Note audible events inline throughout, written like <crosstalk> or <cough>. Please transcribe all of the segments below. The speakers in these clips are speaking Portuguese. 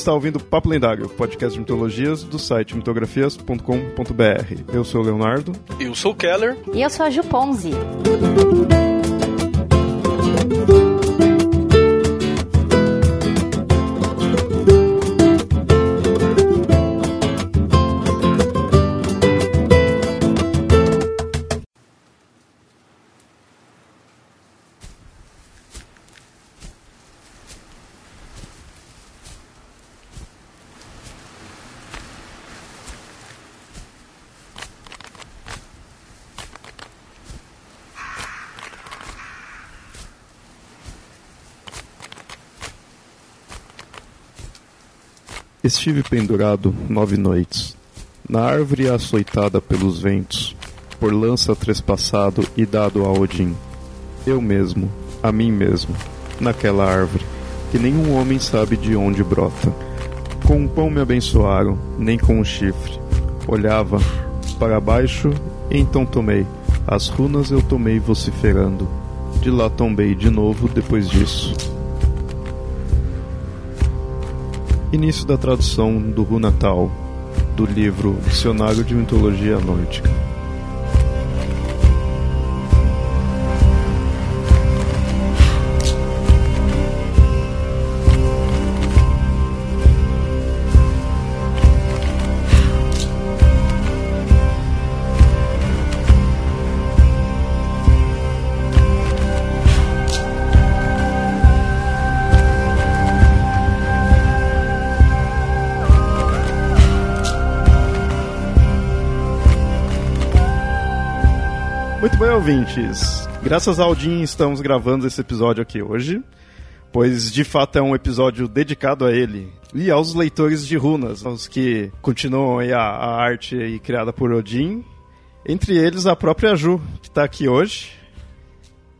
está ouvindo Papo Lendário, podcast de mitologias do site mitografias.com.br. Eu sou o Leonardo. Eu sou o Keller. E eu sou a Ju Ponzi. Estive pendurado nove noites, na árvore açoitada pelos ventos, por lança trespassado e dado a Odin. Eu mesmo, a mim mesmo, naquela árvore, que nenhum homem sabe de onde brota. Com um pão me abençoaram, nem com um chifre. Olhava para baixo e então tomei. As runas eu tomei vociferando. De lá tombei de novo depois disso. Início da tradução do Runatal, do livro Dicionário de Mitologia Nórdica. Ouvintes. Graças ao Odin estamos gravando esse episódio aqui hoje, pois de fato é um episódio dedicado a ele e aos leitores de runas, aos que continuam a, a arte aí criada por Odin, entre eles a própria Ju, que está aqui hoje.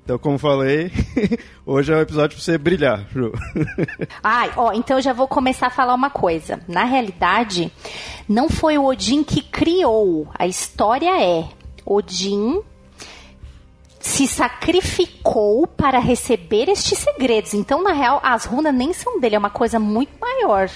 Então, como falei, <laughs> hoje é um episódio para você brilhar, Ju. <laughs> Ai, ó, então eu já vou começar a falar uma coisa. Na realidade, não foi o Odin que criou. A história é Odin se sacrificou para receber estes segredos. Então, na real, as runas nem são dele, é uma coisa muito maior.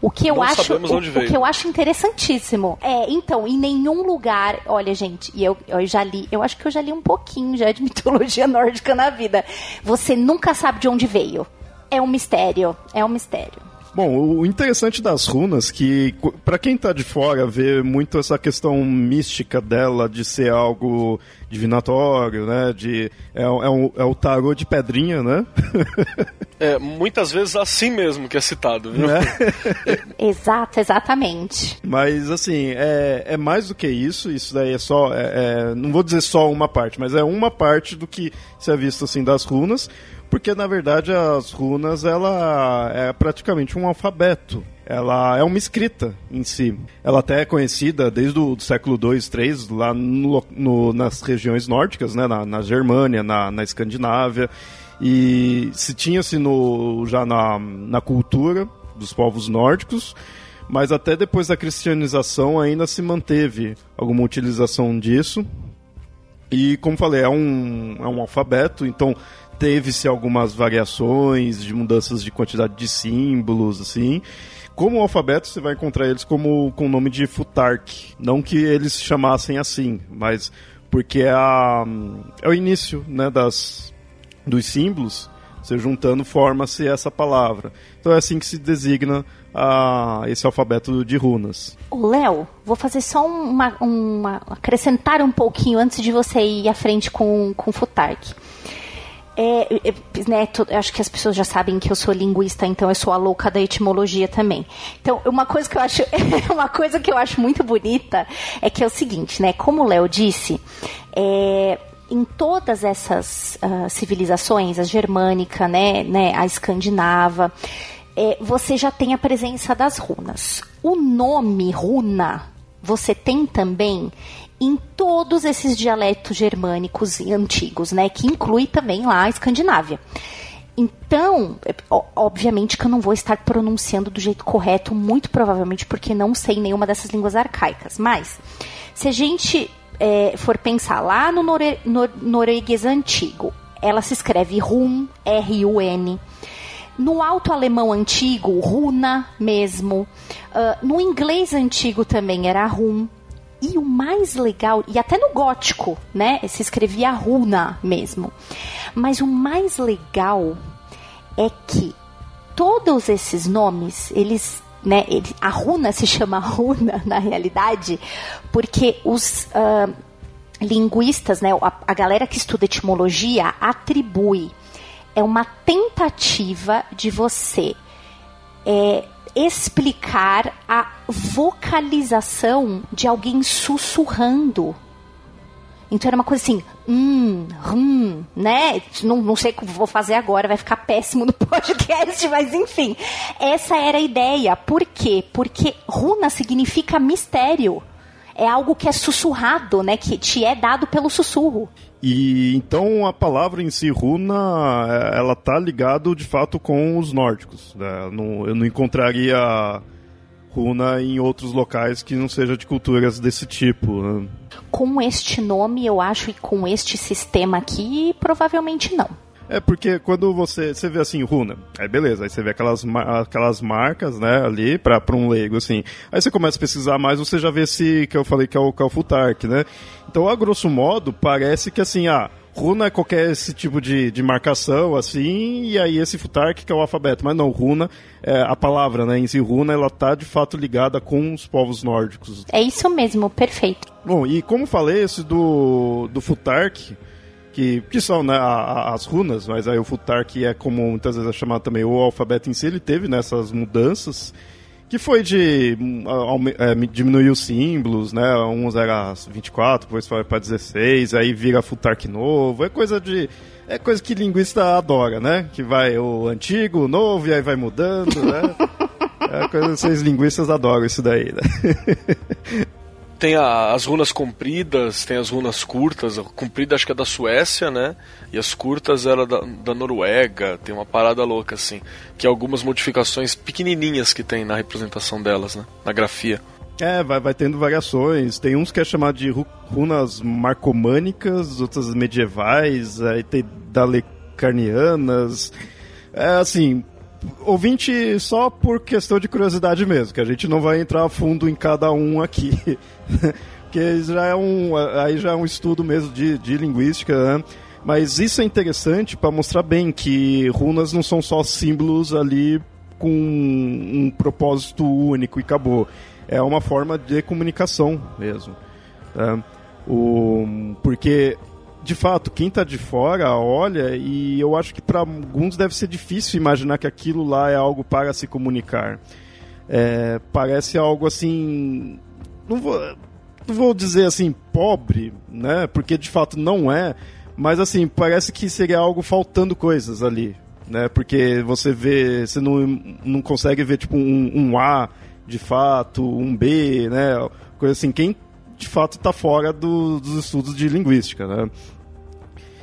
O que eu Não acho, o, o que eu acho interessantíssimo. É, então, em nenhum lugar, olha, gente, e eu, eu já li, eu acho que eu já li um pouquinho já de <laughs> mitologia nórdica na vida. Você nunca sabe de onde veio. É um mistério, é um mistério. Bom, o interessante das runas que para quem tá de fora vê muito essa questão mística dela de ser algo divinatório, né? De é, é, um, é o tarô de pedrinha, né? <laughs> É, muitas vezes assim mesmo que é citado, viu? Né? <laughs> Exato, exatamente. Mas assim, é, é mais do que isso. Isso daí é só, é, é, não vou dizer só uma parte, mas é uma parte do que se é visto assim das runas, porque na verdade as runas ela é praticamente um alfabeto. Ela é uma escrita em si. Ela até é conhecida desde o século II, III, lá no, no, nas regiões nórdicas, né? na, na Germânia, na, na Escandinávia. E se tinha-se no, já na, na cultura dos povos nórdicos, mas até depois da cristianização ainda se manteve alguma utilização disso. E como falei, é um, é um alfabeto, então teve-se algumas variações de mudanças de quantidade de símbolos, assim. Como alfabeto, você vai encontrar eles como com o nome de Futark. Não que eles se chamassem assim, mas porque é, a, é o início né, das, dos símbolos, você juntando forma-se essa palavra. Então é assim que se designa a, esse alfabeto de runas. Léo, vou fazer só uma, uma. acrescentar um pouquinho antes de você ir à frente com, com Futark. É, é, né, acho que as pessoas já sabem que eu sou linguista, então eu sou a louca da etimologia também. Então, uma coisa que eu acho, <laughs> uma coisa que eu acho muito bonita é que é o seguinte, né? Como o Léo disse, é, em todas essas ah, civilizações, a germânica, né, né, a escandinava, é, você já tem a presença das runas. O nome runa você tem também em todos esses dialetos germânicos e antigos, né, que inclui também lá a Escandinávia. Então, é, obviamente que eu não vou estar pronunciando do jeito correto, muito provavelmente porque não sei nenhuma dessas línguas arcaicas. Mas, se a gente é, for pensar lá no nore, nor, norueguês antigo, ela se escreve Run, R-U-N. No alto alemão antigo, runa mesmo. Uh, no inglês antigo também era rum. E o mais legal, e até no gótico, né? Se escrevia runa mesmo. Mas o mais legal é que todos esses nomes, eles né, ele, a runa se chama <laughs> runa na realidade, porque os uh, linguistas, né, a, a galera que estuda etimologia atribui é uma tentativa de você é, explicar a vocalização de alguém sussurrando. Então era uma coisa assim, hum, hum, né? Não, não sei o que vou fazer agora, vai ficar péssimo no <laughs> podcast, mas enfim. Essa era a ideia. Por quê? Porque runa significa mistério. É algo que é sussurrado, né? Que te é dado pelo sussurro. E então a palavra em si, runa, é, ela tá ligado de fato com os nórdicos. Né? Não, eu não encontraria runa em outros locais que não seja de culturas desse tipo. Né? Com este nome, eu acho, e com este sistema aqui, provavelmente não. É porque quando você, você vê assim, runa, aí beleza, aí você vê aquelas, aquelas marcas, né, ali, pra, pra um leigo, assim. Aí você começa a pesquisar mais, você já vê esse que eu falei que é o, que é o Futark, né? Então, a grosso modo, parece que assim, ah, Runa é qualquer esse tipo de, de marcação, assim, e aí esse Futark que é o alfabeto. Mas não, Runa, é, a palavra, né, em si, Runa, ela tá de fato ligada com os povos nórdicos. É isso mesmo, perfeito. Bom, e como falei, esse do, do Futark, que, que são né, a, as runas, mas aí o Futark é como muitas vezes é chamado também o alfabeto em si, ele teve nessas mudanças que foi de é, diminuir os símbolos, né? Uns era 24, depois foi para 16, aí vira Futark novo. É coisa de é coisa que linguista adora, né? Que vai o antigo, o novo e aí vai mudando, né? <laughs> É coisa que vocês linguistas adoram isso daí, né? <laughs> Tem a, as runas compridas, tem as runas curtas. A comprida acho que é da Suécia, né? E as curtas era da, da Noruega. Tem uma parada louca, assim. Que é algumas modificações pequenininhas que tem na representação delas, né? Na grafia. É, vai, vai tendo variações. Tem uns que é chamado de runas marcomânicas, outras medievais, aí tem dalecarnianas. É assim, ouvinte só por questão de curiosidade mesmo, que a gente não vai entrar a fundo em cada um aqui. <laughs> porque já é um, aí já é um estudo mesmo de, de linguística, né? Mas isso é interessante para mostrar bem que runas não são só símbolos ali com um propósito único e acabou. É uma forma de comunicação mesmo. Tá? O, porque de fato, quem está de fora olha e eu acho que para alguns deve ser difícil imaginar que aquilo lá é algo para se comunicar. É, parece algo assim. Não vou, não vou dizer assim, pobre, né? Porque de fato não é. Mas assim, parece que seria algo faltando coisas ali. Né? Porque você vê. Você não, não consegue ver tipo um, um A de fato, um B, né? Coisa assim, quem de fato está fora do, dos estudos de linguística, né?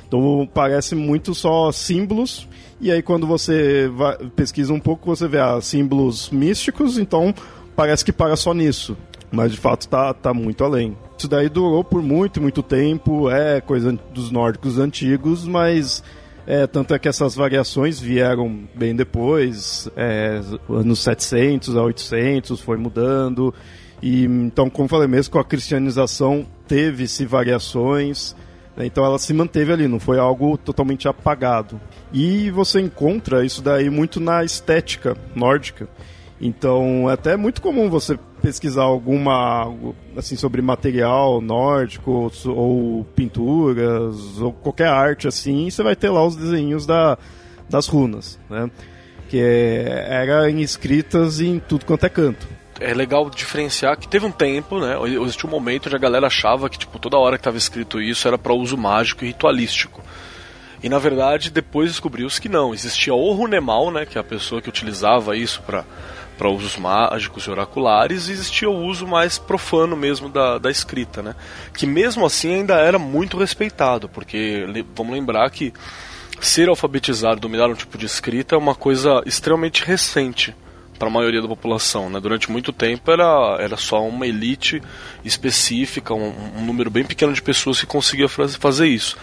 Então parece muito só símbolos, e aí quando você vai, pesquisa um pouco, você vê ah, símbolos místicos, então parece que para só nisso. Mas de fato está tá muito além. Isso daí durou por muito, muito tempo, é coisa dos nórdicos antigos, mas é, tanto é que essas variações vieram bem depois, é, anos 700 a 800, foi mudando. E, então, como falei mesmo, com a cristianização teve-se variações? Então ela se manteve ali, não foi algo totalmente apagado. E você encontra isso daí muito na estética nórdica. Então é até muito comum você pesquisar alguma assim sobre material nórdico ou, pinturas ou qualquer arte assim, você vai ter lá os desenhos da, das runas, né? Que é, eram escritas em tudo quanto é canto é legal diferenciar que teve um tempo, né? Existiu um momento onde a galera achava que tipo, toda hora que estava escrito isso era para uso mágico e ritualístico. E na verdade depois descobriu-se que não. Existia o Runemal, né? Que é a pessoa que utilizava isso para para usos mágicos e oraculares, e existia o uso mais profano mesmo da, da escrita, né? Que mesmo assim ainda era muito respeitado, porque vamos lembrar que ser alfabetizado, dominar um tipo de escrita é uma coisa extremamente recente para a maioria da população. Né? Durante muito tempo era, era só uma elite específica, um, um, número bem pequeno de pessoas que conseguia fazer isso.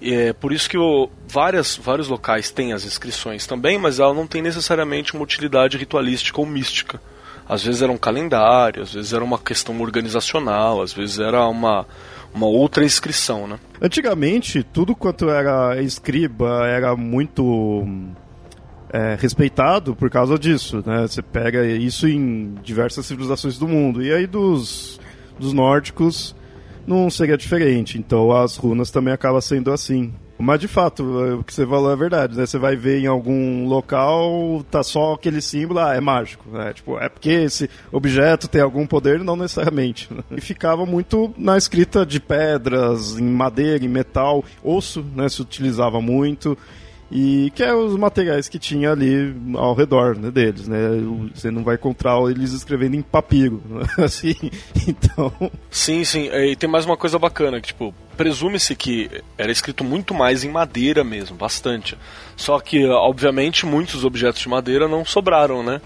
E é por isso que o, várias, vários locais têm as inscrições também, mas ela não tem necessariamente uma utilidade ritualística ou mística. Às vezes era um calendário, às vezes era uma questão organizacional, às vezes era uma, uma outra inscrição, né? Antigamente, tudo quanto era escriba era muito é, respeitado por causa disso, né? Você pega isso em diversas civilizações do mundo. E aí dos, dos nórdicos não seria diferente. Então as runas também acabam sendo assim. Mas de fato, o que você falou é verdade, né? Você vai ver em algum local, tá só aquele símbolo, ah, é mágico, né? Tipo, é porque esse objeto tem algum poder, não necessariamente. Né? E ficava muito na escrita de pedras, em madeira, em metal, osso, né? Se utilizava muito e que é os materiais que tinha ali ao redor né, deles, né? Você não vai encontrar eles escrevendo em papiro, <laughs> né? assim, então... Sim, sim, e tem mais uma coisa bacana, que tipo, presume-se que era escrito muito mais em madeira mesmo, bastante. Só que, obviamente, muitos objetos de madeira não sobraram, né?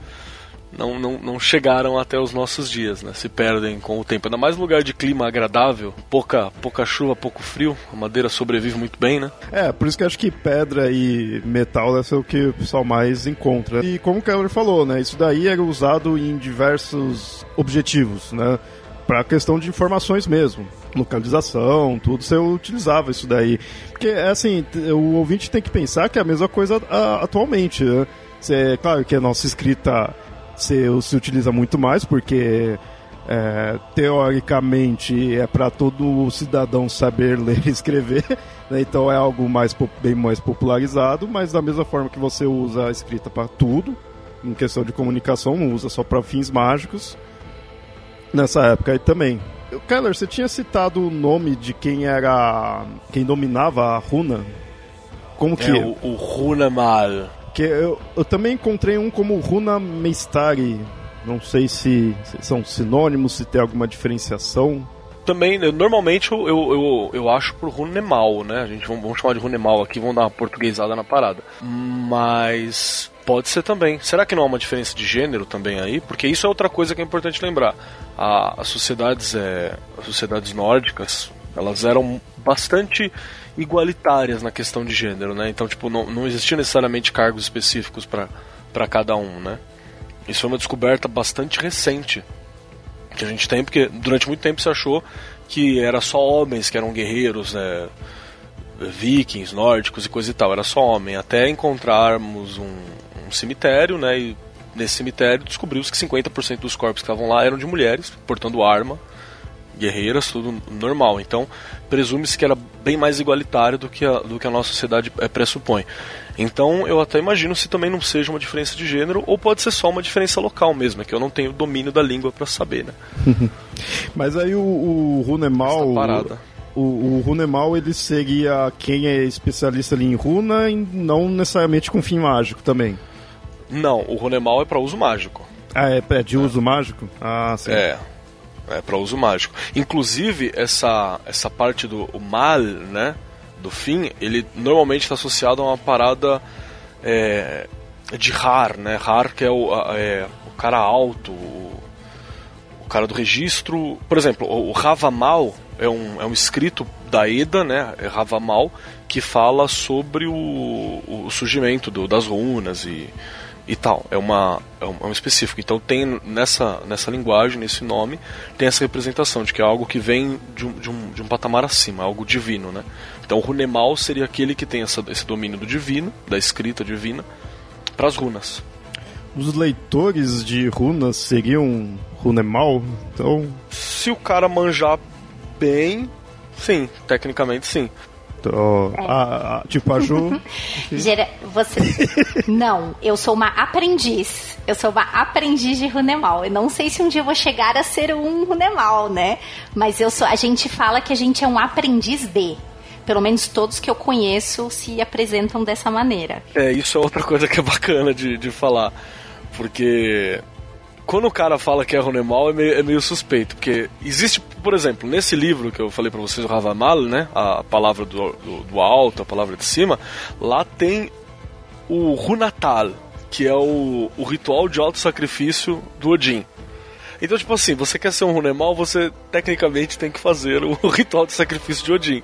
Não, não, não chegaram até os nossos dias, né? Se perdem com o tempo. Ainda mais lugar de clima agradável, pouca, pouca chuva, pouco frio, a madeira sobrevive muito bem, né? É, por isso que acho que pedra e metal deve ser o que o pessoal mais encontra. E como o Keller falou, né? Isso daí era usado em diversos objetivos, né? Para questão de informações mesmo localização, tudo, você utilizava isso daí. Porque, assim, o ouvinte tem que pensar que é a mesma coisa atualmente. Né? Você, claro que a nossa escrita se, se utiliza muito mais, porque é, teoricamente é para todo cidadão saber <laughs> ler e escrever, né? então é algo mais, bem mais popularizado, mas da mesma forma que você usa a escrita para tudo, em questão de comunicação, não usa só para fins mágicos, nessa época aí também. Keller, você tinha citado o nome de quem era. quem dominava a runa? Como que. É, o, o Runa Que eu, eu também encontrei um como Runa Meistari. Não sei se, se são sinônimos, se tem alguma diferenciação também, normalmente eu, eu, eu, acho por Runemal, né? A gente vamos, vamos chamar de Runemal aqui, vamos dar uma portuguesada na parada. Mas pode ser também. Será que não há uma diferença de gênero também aí? Porque isso é outra coisa que é importante lembrar. A, as sociedades, é, as sociedades nórdicas, elas eram bastante igualitárias na questão de gênero, né? Então, tipo, não, não existia necessariamente cargos específicos para cada um, né? Isso é uma descoberta bastante recente que a gente tem, porque durante muito tempo se achou que era só homens que eram guerreiros, né? vikings, nórdicos e coisa e tal, era só homem, até encontrarmos um, um cemitério, né? E nesse cemitério descobriu-se que 50% dos corpos que estavam lá eram de mulheres, portando arma, guerreiras, tudo normal. Então, presume-se que era bem mais igualitário do que a, do que a nossa sociedade é, pressupõe. Então, eu até imagino se também não seja uma diferença de gênero, ou pode ser só uma diferença local mesmo, é que eu não tenho domínio da língua para saber, né? <laughs> Mas aí o, o Runemal... O, o Runemal, ele seria quem é especialista ali em runa, e não necessariamente com fim mágico também. Não, o Runemal é para uso mágico. Ah, é, é de uso mágico? Ah, sim. É, é para uso mágico. Inclusive essa essa parte do mal, né, do fim, ele normalmente está associado a uma parada é, de Har, né? Har que é o, é, o cara alto, o, o, cara do registro. Por exemplo, o, o Ravamal é um, é um escrito da Eda, né? É Ravamal que fala sobre o, o surgimento do, das runas e e tal. É uma é um, é um específico. Então tem nessa nessa linguagem, nesse nome, tem essa representação de que é algo que vem de um, de um, de um patamar acima, algo divino, né? Então o Runemal seria aquele que tem essa, esse domínio do divino, da escrita divina, para as runas. Os leitores de runas seriam Runemal? Então, se o cara manjar bem, sim, tecnicamente sim. Tô, é. a, a, tipo a Ju. <laughs> Gera, você. não, eu sou uma aprendiz. Eu sou uma aprendiz de Runemal. Eu não sei se um dia eu vou chegar a ser um Runemal, né? Mas eu sou. A gente fala que a gente é um aprendiz de. Pelo menos todos que eu conheço se apresentam dessa maneira. É, isso é outra coisa que é bacana de, de falar. Porque quando o cara fala que é Runemal é meio, é meio suspeito, porque existe, por exemplo, nesse livro que eu falei para vocês, o Ravamal, né, a palavra do, do, do, alto, a palavra de cima, lá tem o Runatal, que é o, o ritual de auto-sacrifício do Odin. Então, tipo assim, você quer ser um Runemal, você tecnicamente tem que fazer o <laughs> ritual de sacrifício de Odin.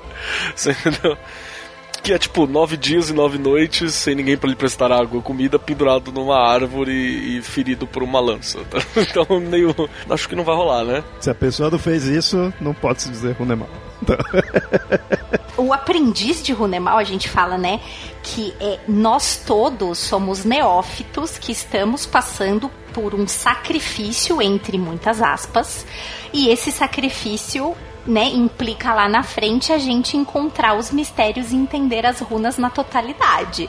Você entendeu? Que é tipo nove dias e nove noites sem ninguém para lhe prestar água ou comida, pendurado numa árvore e ferido por uma lança. <laughs> Então, meio. Acho que não vai rolar, né? Se a pessoa não fez isso, não pode se dizer Runemal. Então... <laughs> o aprendiz de Runemal, a gente fala, né? Que é, nós todos somos neófitos que estamos passando por um sacrifício, entre muitas aspas, e esse sacrifício né, implica lá na frente a gente encontrar os mistérios e entender as runas na totalidade.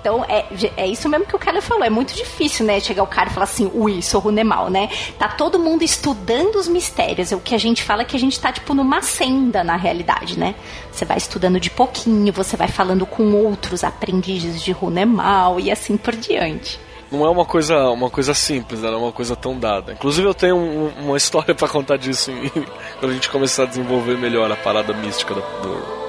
Então, é, é isso mesmo que o cara falou. É muito difícil, né? Chegar o cara e falar assim, ui, sou runemal, né? Tá todo mundo estudando os mistérios. O que a gente fala é que a gente tá, tipo, numa senda, na realidade, né? Você vai estudando de pouquinho, você vai falando com outros aprendizes de runemal e assim por diante não é uma coisa, uma coisa simples, não é uma coisa tão dada. Inclusive eu tenho um, uma história para contar disso em, <laughs> quando a gente começar a desenvolver melhor a parada mística do, do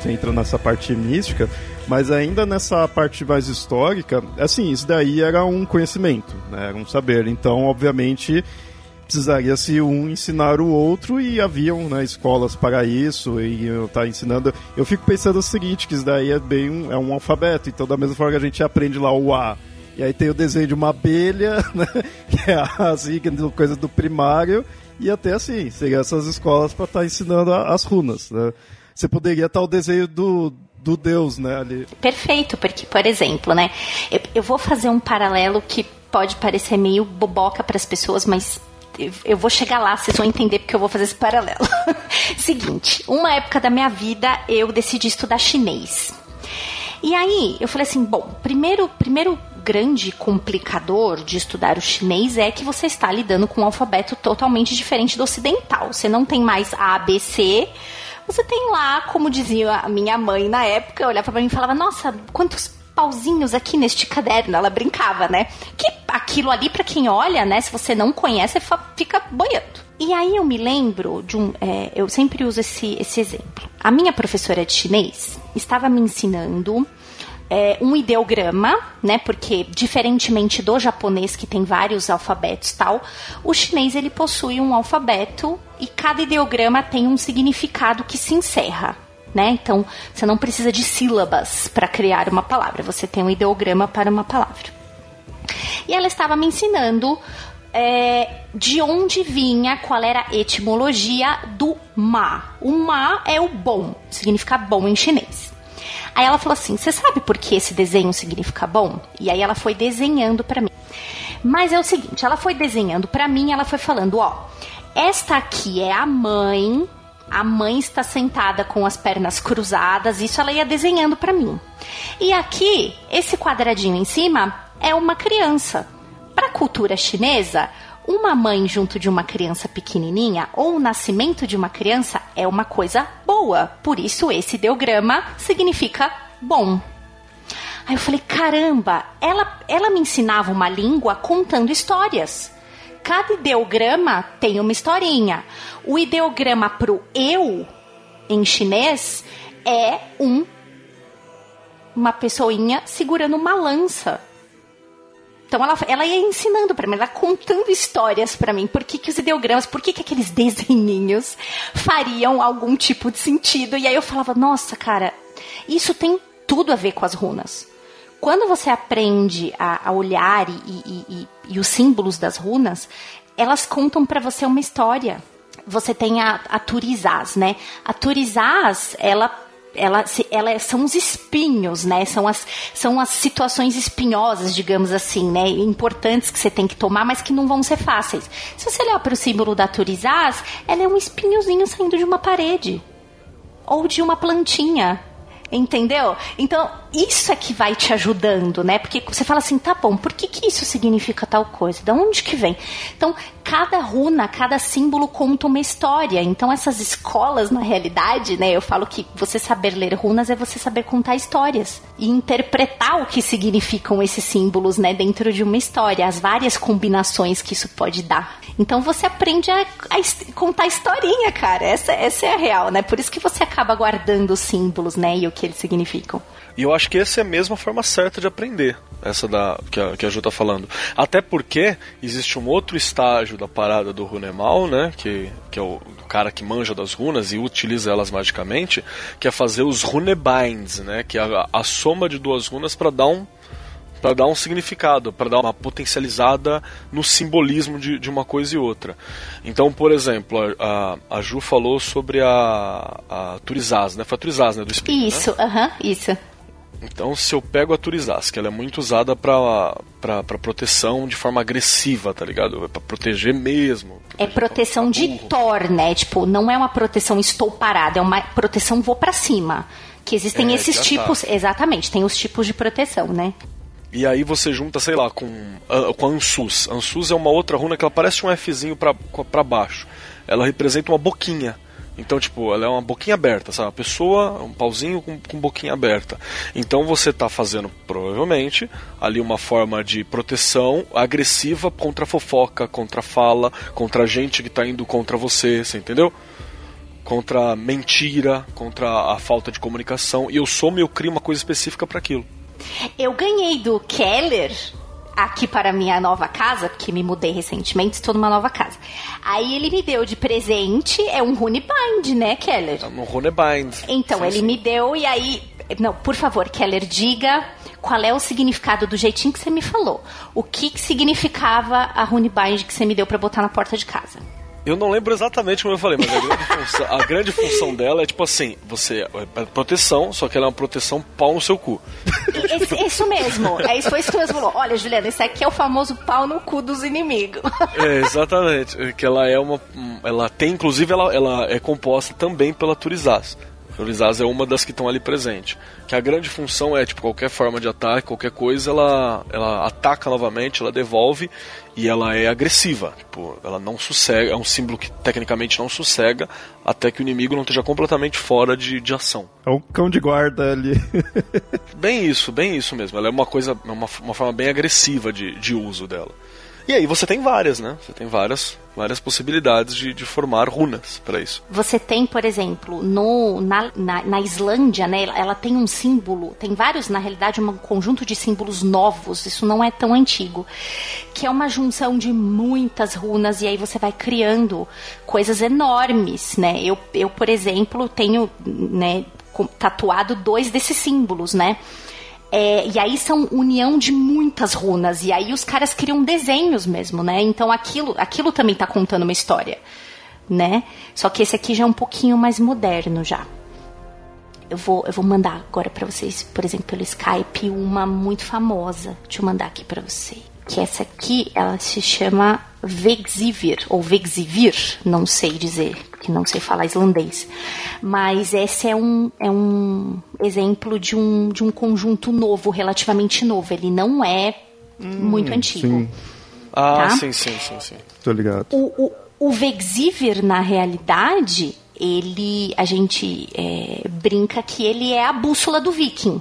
Gente entra nessa parte mística, mas ainda nessa parte mais histórica, assim, isso daí era um conhecimento, né? Era um saber. Então, obviamente, precisaria se um ensinar o outro e haviam né, escolas para isso e eu tá ensinando. Eu fico pensando o seguinte, que isso daí é bem um, é um alfabeto, então da mesma forma que a gente aprende lá o A, e aí tem o desenho de uma abelha, <laughs> né, que é assim, coisa do primário, e até assim, seria essas escolas para estar tá ensinando as runas. Né? Você poderia estar o desenho do, do Deus, né, ali. Perfeito, porque, por exemplo, né, eu, eu vou fazer um paralelo que pode parecer meio boboca para as pessoas, mas eu vou chegar lá, vocês vão entender porque eu vou fazer esse paralelo. <laughs> Seguinte, uma época da minha vida eu decidi estudar chinês. E aí eu falei assim, bom, primeiro, primeiro grande complicador de estudar o chinês é que você está lidando com um alfabeto totalmente diferente do ocidental. Você não tem mais A, B, C. Você tem lá, como dizia a minha mãe na época, olhava para mim e falava: Nossa, quantos pauzinhos aqui neste caderno. Ela brincava, né? Que aquilo ali, para quem olha, né? Se você não conhece, fica boiando. E aí eu me lembro de um. É, eu sempre uso esse, esse exemplo. A minha professora de chinês estava me ensinando é, um ideograma, né? Porque diferentemente do japonês que tem vários alfabetos tal, o chinês ele possui um alfabeto e cada ideograma tem um significado que se encerra. Né? Então, você não precisa de sílabas para criar uma palavra, você tem um ideograma para uma palavra. E ela estava me ensinando é, de onde vinha, qual era a etimologia do ma. O ma é o bom, significa bom em chinês. Aí ela falou assim: Você sabe por que esse desenho significa bom? E aí ela foi desenhando para mim. Mas é o seguinte: ela foi desenhando para mim, ela foi falando: Ó, esta aqui é a mãe. A mãe está sentada com as pernas cruzadas, isso ela ia desenhando para mim. E aqui, esse quadradinho em cima é uma criança. Para a cultura chinesa, uma mãe junto de uma criança pequenininha ou o nascimento de uma criança é uma coisa boa. Por isso, esse ideograma significa bom. Aí eu falei: caramba, ela, ela me ensinava uma língua contando histórias. Cada ideograma tem uma historinha. O ideograma pro eu, em chinês, é um uma pessoinha segurando uma lança. Então ela, ela ia ensinando para mim, ela contando histórias para mim, por que, que os ideogramas, por que, que aqueles <laughs> desenhinhos fariam algum tipo de sentido. E aí eu falava, nossa, cara, isso tem tudo a ver com as runas. Quando você aprende a, a olhar e, e, e, e, os símbolos das runas, elas contam para você uma história. Você tem a, a Turizás, né? A Turizás, ela ela, ela são os espinhos, né? São as, são as situações espinhosas, digamos assim, né? Importantes que você tem que tomar, mas que não vão ser fáceis. Se você olhar para o símbolo da Turizás, ela é um espinhozinho saindo de uma parede ou de uma plantinha, entendeu? Então isso é que vai te ajudando, né? Porque você fala assim, tá bom, por que, que isso significa tal coisa? Da onde que vem? Então, cada runa, cada símbolo conta uma história. Então, essas escolas, na realidade, né? Eu falo que você saber ler runas é você saber contar histórias e interpretar o que significam esses símbolos, né? Dentro de uma história, as várias combinações que isso pode dar. Então, você aprende a, a contar historinha, cara. Essa, essa é a real, né? Por isso que você acaba guardando os símbolos, né? E o que eles significam. E eu acho que essa é a forma certa de aprender, essa da que a, que a Ju tá falando. Até porque existe um outro estágio da parada do Runemal, né? Que, que é o cara que manja das runas e utiliza elas magicamente, que é fazer os Runebinds, né? Que é a, a soma de duas runas para dar um para dar um significado, para dar uma potencializada no simbolismo de, de uma coisa e outra. Então, por exemplo, a, a Ju falou sobre a, a Turizaz, né? Foi a Turizaz, né? Do Espírito, Isso, né? aham, uh -huh, isso. Então, se eu pego a Turizaz, que ela é muito usada para proteção de forma agressiva, tá ligado? É pra proteger mesmo. é proteção de Thor, né? Tipo, não é uma proteção estou parado, é uma proteção vou para cima. Que existem é, esses tá. tipos, tá. exatamente, tem os tipos de proteção, né? E aí você junta, sei lá, com, uh, com a Ansus. Ansus é uma outra runa que ela parece um Fzinho para baixo. Ela representa uma boquinha. Então, tipo, ela é uma boquinha aberta, sabe? Uma pessoa, um pauzinho com, com boquinha aberta. Então você está fazendo, provavelmente, ali uma forma de proteção agressiva contra fofoca, contra fala, contra gente que está indo contra você, você entendeu? Contra mentira, contra a falta de comunicação. E eu somo e eu crio uma coisa específica para aquilo. Eu ganhei do Keller aqui para minha nova casa, porque me mudei recentemente, estou numa nova casa. Aí ele me deu de presente, é um Runebind, né, Keller? É um Runebind. Então, sim, ele sim. me deu e aí... Não, por favor, Keller, diga qual é o significado do jeitinho que você me falou. O que, que significava a Runebind que você me deu para botar na porta de casa? Eu não lembro exatamente como eu falei, mas a grande, <laughs> função, a grande função dela é tipo assim: você é proteção, só que ela é uma proteção pau no seu cu. Esse, isso mesmo, é isso, foi isso que você falou. Olha, Juliana, esse aqui é o famoso pau no cu dos inimigos. É, exatamente. Que ela é uma. Ela tem, inclusive, ela, ela é composta também pela Turizaz. Turizaz é uma das que estão ali presente. Que a grande função é, tipo, qualquer forma de ataque, qualquer coisa, ela, ela ataca novamente, ela devolve e ela é agressiva. Tipo, ela não sossega, é um símbolo que tecnicamente não sossega até que o inimigo não esteja completamente fora de, de ação. É um cão de guarda ali. <laughs> bem isso, bem isso mesmo. Ela é uma coisa, uma, uma forma bem agressiva de, de uso dela. E aí você tem várias, né? Você tem várias, várias possibilidades de, de formar runas para isso. Você tem, por exemplo, no, na, na, na, Islândia, né? Ela tem um símbolo, tem vários, na realidade, um conjunto de símbolos novos, isso não é tão antigo, que é uma junção de muitas runas e aí você vai criando coisas enormes, né? Eu, eu por exemplo, tenho, né, tatuado dois desses símbolos, né? É, e aí são união de muitas runas. E aí os caras criam desenhos mesmo, né? Então aquilo, aquilo também tá contando uma história, né? Só que esse aqui já é um pouquinho mais moderno já. Eu vou, eu vou mandar agora para vocês, por exemplo, pelo Skype, uma muito famosa. Deixa eu mandar aqui para você. Que essa aqui, ela se chama Vexivir, ou Vexivir, não sei dizer que não sei falar islandês. Mas esse é um, é um exemplo de um, de um conjunto novo, relativamente novo. Ele não é hum, muito antigo. Sim. Ah, tá? sim, sim, sim, sim. Tô ligado. O, o, o Vexivir, na realidade, ele a gente é, brinca que ele é a bússola do viking.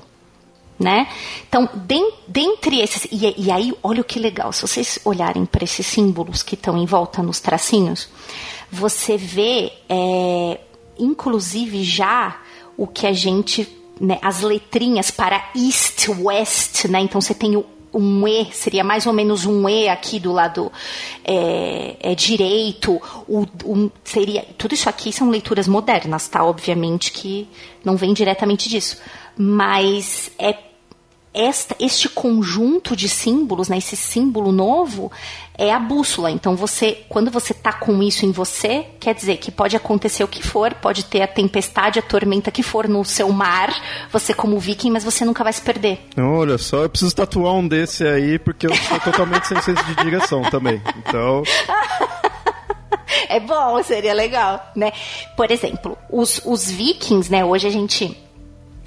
Né? Então, dentre esses. E, e aí, olha o que legal, se vocês olharem para esses símbolos que estão em volta nos tracinhos, você vê, é, inclusive já o que a gente, né, as letrinhas para east, west, né? Então você tem o um E, seria mais ou menos um E aqui do lado é, é direito, o, um, seria, tudo isso aqui são leituras modernas, tá? Obviamente que não vem diretamente disso, mas é esta, este conjunto de símbolos, né, esse símbolo novo, é a bússola. Então você, quando você tá com isso em você, quer dizer que pode acontecer o que for, pode ter a tempestade, a tormenta que for no seu mar, você como viking, mas você nunca vai se perder. Olha só, eu preciso tatuar um desse aí porque eu sou totalmente sem senso de direção também. Então, <laughs> é bom, seria legal, né? Por exemplo, os, os vikings, né? Hoje a gente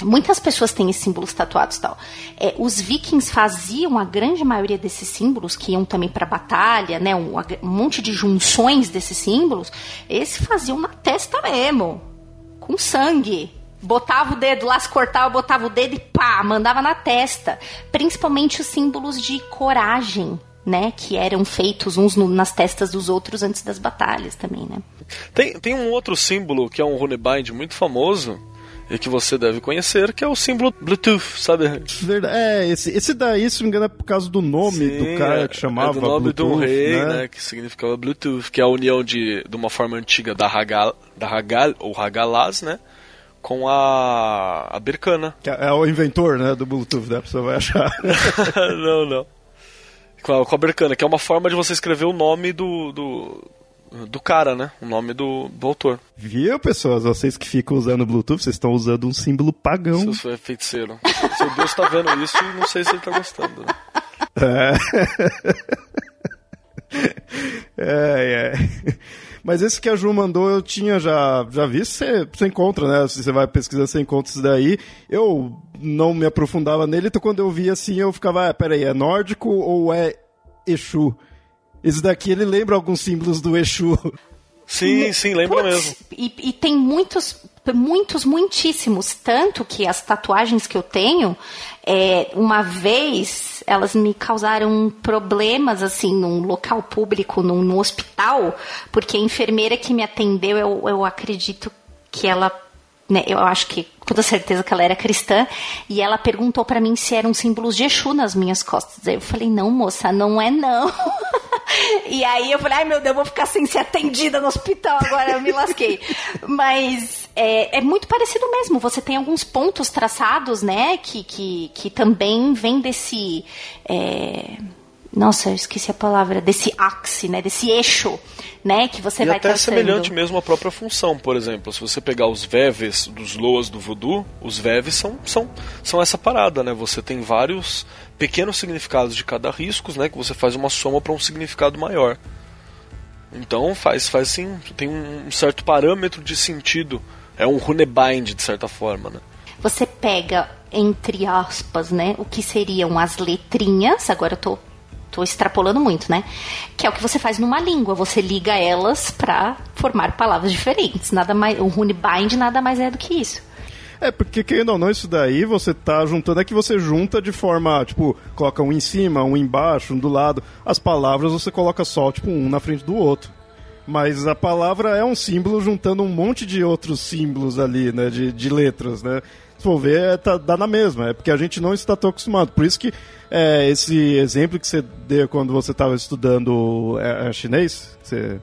Muitas pessoas têm esses símbolos tatuados tal. É, os vikings faziam a grande maioria desses símbolos, que iam também para batalha, né? Um, um, monte de junções desses símbolos, eles faziam na testa mesmo, com sangue. Botava o dedo lá, se cortava, botava o dedo e pá, mandava na testa. Principalmente os símbolos de coragem, né? Que eram feitos uns no, nas testas dos outros antes das batalhas também, né? Tem, tem um outro símbolo que é um runebind muito famoso, e que você deve conhecer, que é o símbolo Bluetooth, sabe? Verdade. É, esse, esse daí, se não me engano, é por causa do nome Sim, do cara que chamava é do nome Bluetooth, do rei, né? né? Que significava Bluetooth, que é a união de, de uma forma antiga da Hagal, da Hagal ou Hagalaz, né? Com a, a Berkana. Que é, é o inventor, né, do Bluetooth, né? A pessoa vai achar. <laughs> não, não. Com a, com a Berkana, que é uma forma de você escrever o nome do, do do cara, né? O nome do, do autor. Viu, pessoas? Vocês que ficam usando Bluetooth, vocês estão usando um símbolo pagão. Seu é feiticeiro. <laughs> Seu Deus tá vendo isso e não sei se ele tá gostando. Né? É. <laughs> é, é. Mas esse que a Ju mandou, eu tinha já, já visto, você, você encontra, né? Se você vai pesquisar, você encontra isso daí. Eu não me aprofundava nele, então quando eu via assim, eu ficava, ah, peraí, é nórdico ou é Exu? Esse daqui ele lembra alguns símbolos do Exu. Sim, sim, lembra Puts, mesmo. E, e, tem muitos, muitos, muitíssimos. Tanto que as tatuagens que eu tenho, é, uma vez elas me causaram problemas, assim, num local público, num, num hospital, porque a enfermeira que me atendeu, eu, eu acredito que ela né, eu acho que com toda certeza que ela era cristã, e ela perguntou para mim se eram símbolos de Exu nas minhas costas. Aí eu falei, não, moça, não é não. <laughs> e aí eu falei, ai meu Deus, eu vou ficar sem ser atendida no hospital agora, eu me lasquei. <laughs> Mas é, é, muito parecido mesmo. Você tem alguns pontos traçados, né, que, que, que também vem desse. É nossa, eu esqueci a palavra, desse axe, né, desse eixo, né, que você e vai até traçando. semelhante mesmo à própria função, por exemplo, se você pegar os veves dos loas do voodoo, os veves são, são, são essa parada, né, você tem vários pequenos significados de cada risco, né, que você faz uma soma para um significado maior. Então faz, faz sim, tem um certo parâmetro de sentido, é um runebind de certa forma, né. Você pega entre aspas, né, o que seriam as letrinhas, agora eu tô tô extrapolando muito, né? Que é o que você faz numa língua, você liga elas para formar palavras diferentes. Nada mais, o Runebind nada mais é do que isso. É, porque querendo ou não, isso daí você tá juntando, é que você junta de forma, tipo, coloca um em cima, um embaixo, um do lado. As palavras você coloca só, tipo, um na frente do outro. Mas a palavra é um símbolo juntando um monte de outros símbolos ali, né, de, de letras, né? For ver, é, tá, dá na mesma, é porque a gente não está tão acostumado. Por isso que é, esse exemplo que você deu quando você estava estudando é, é chinês, você...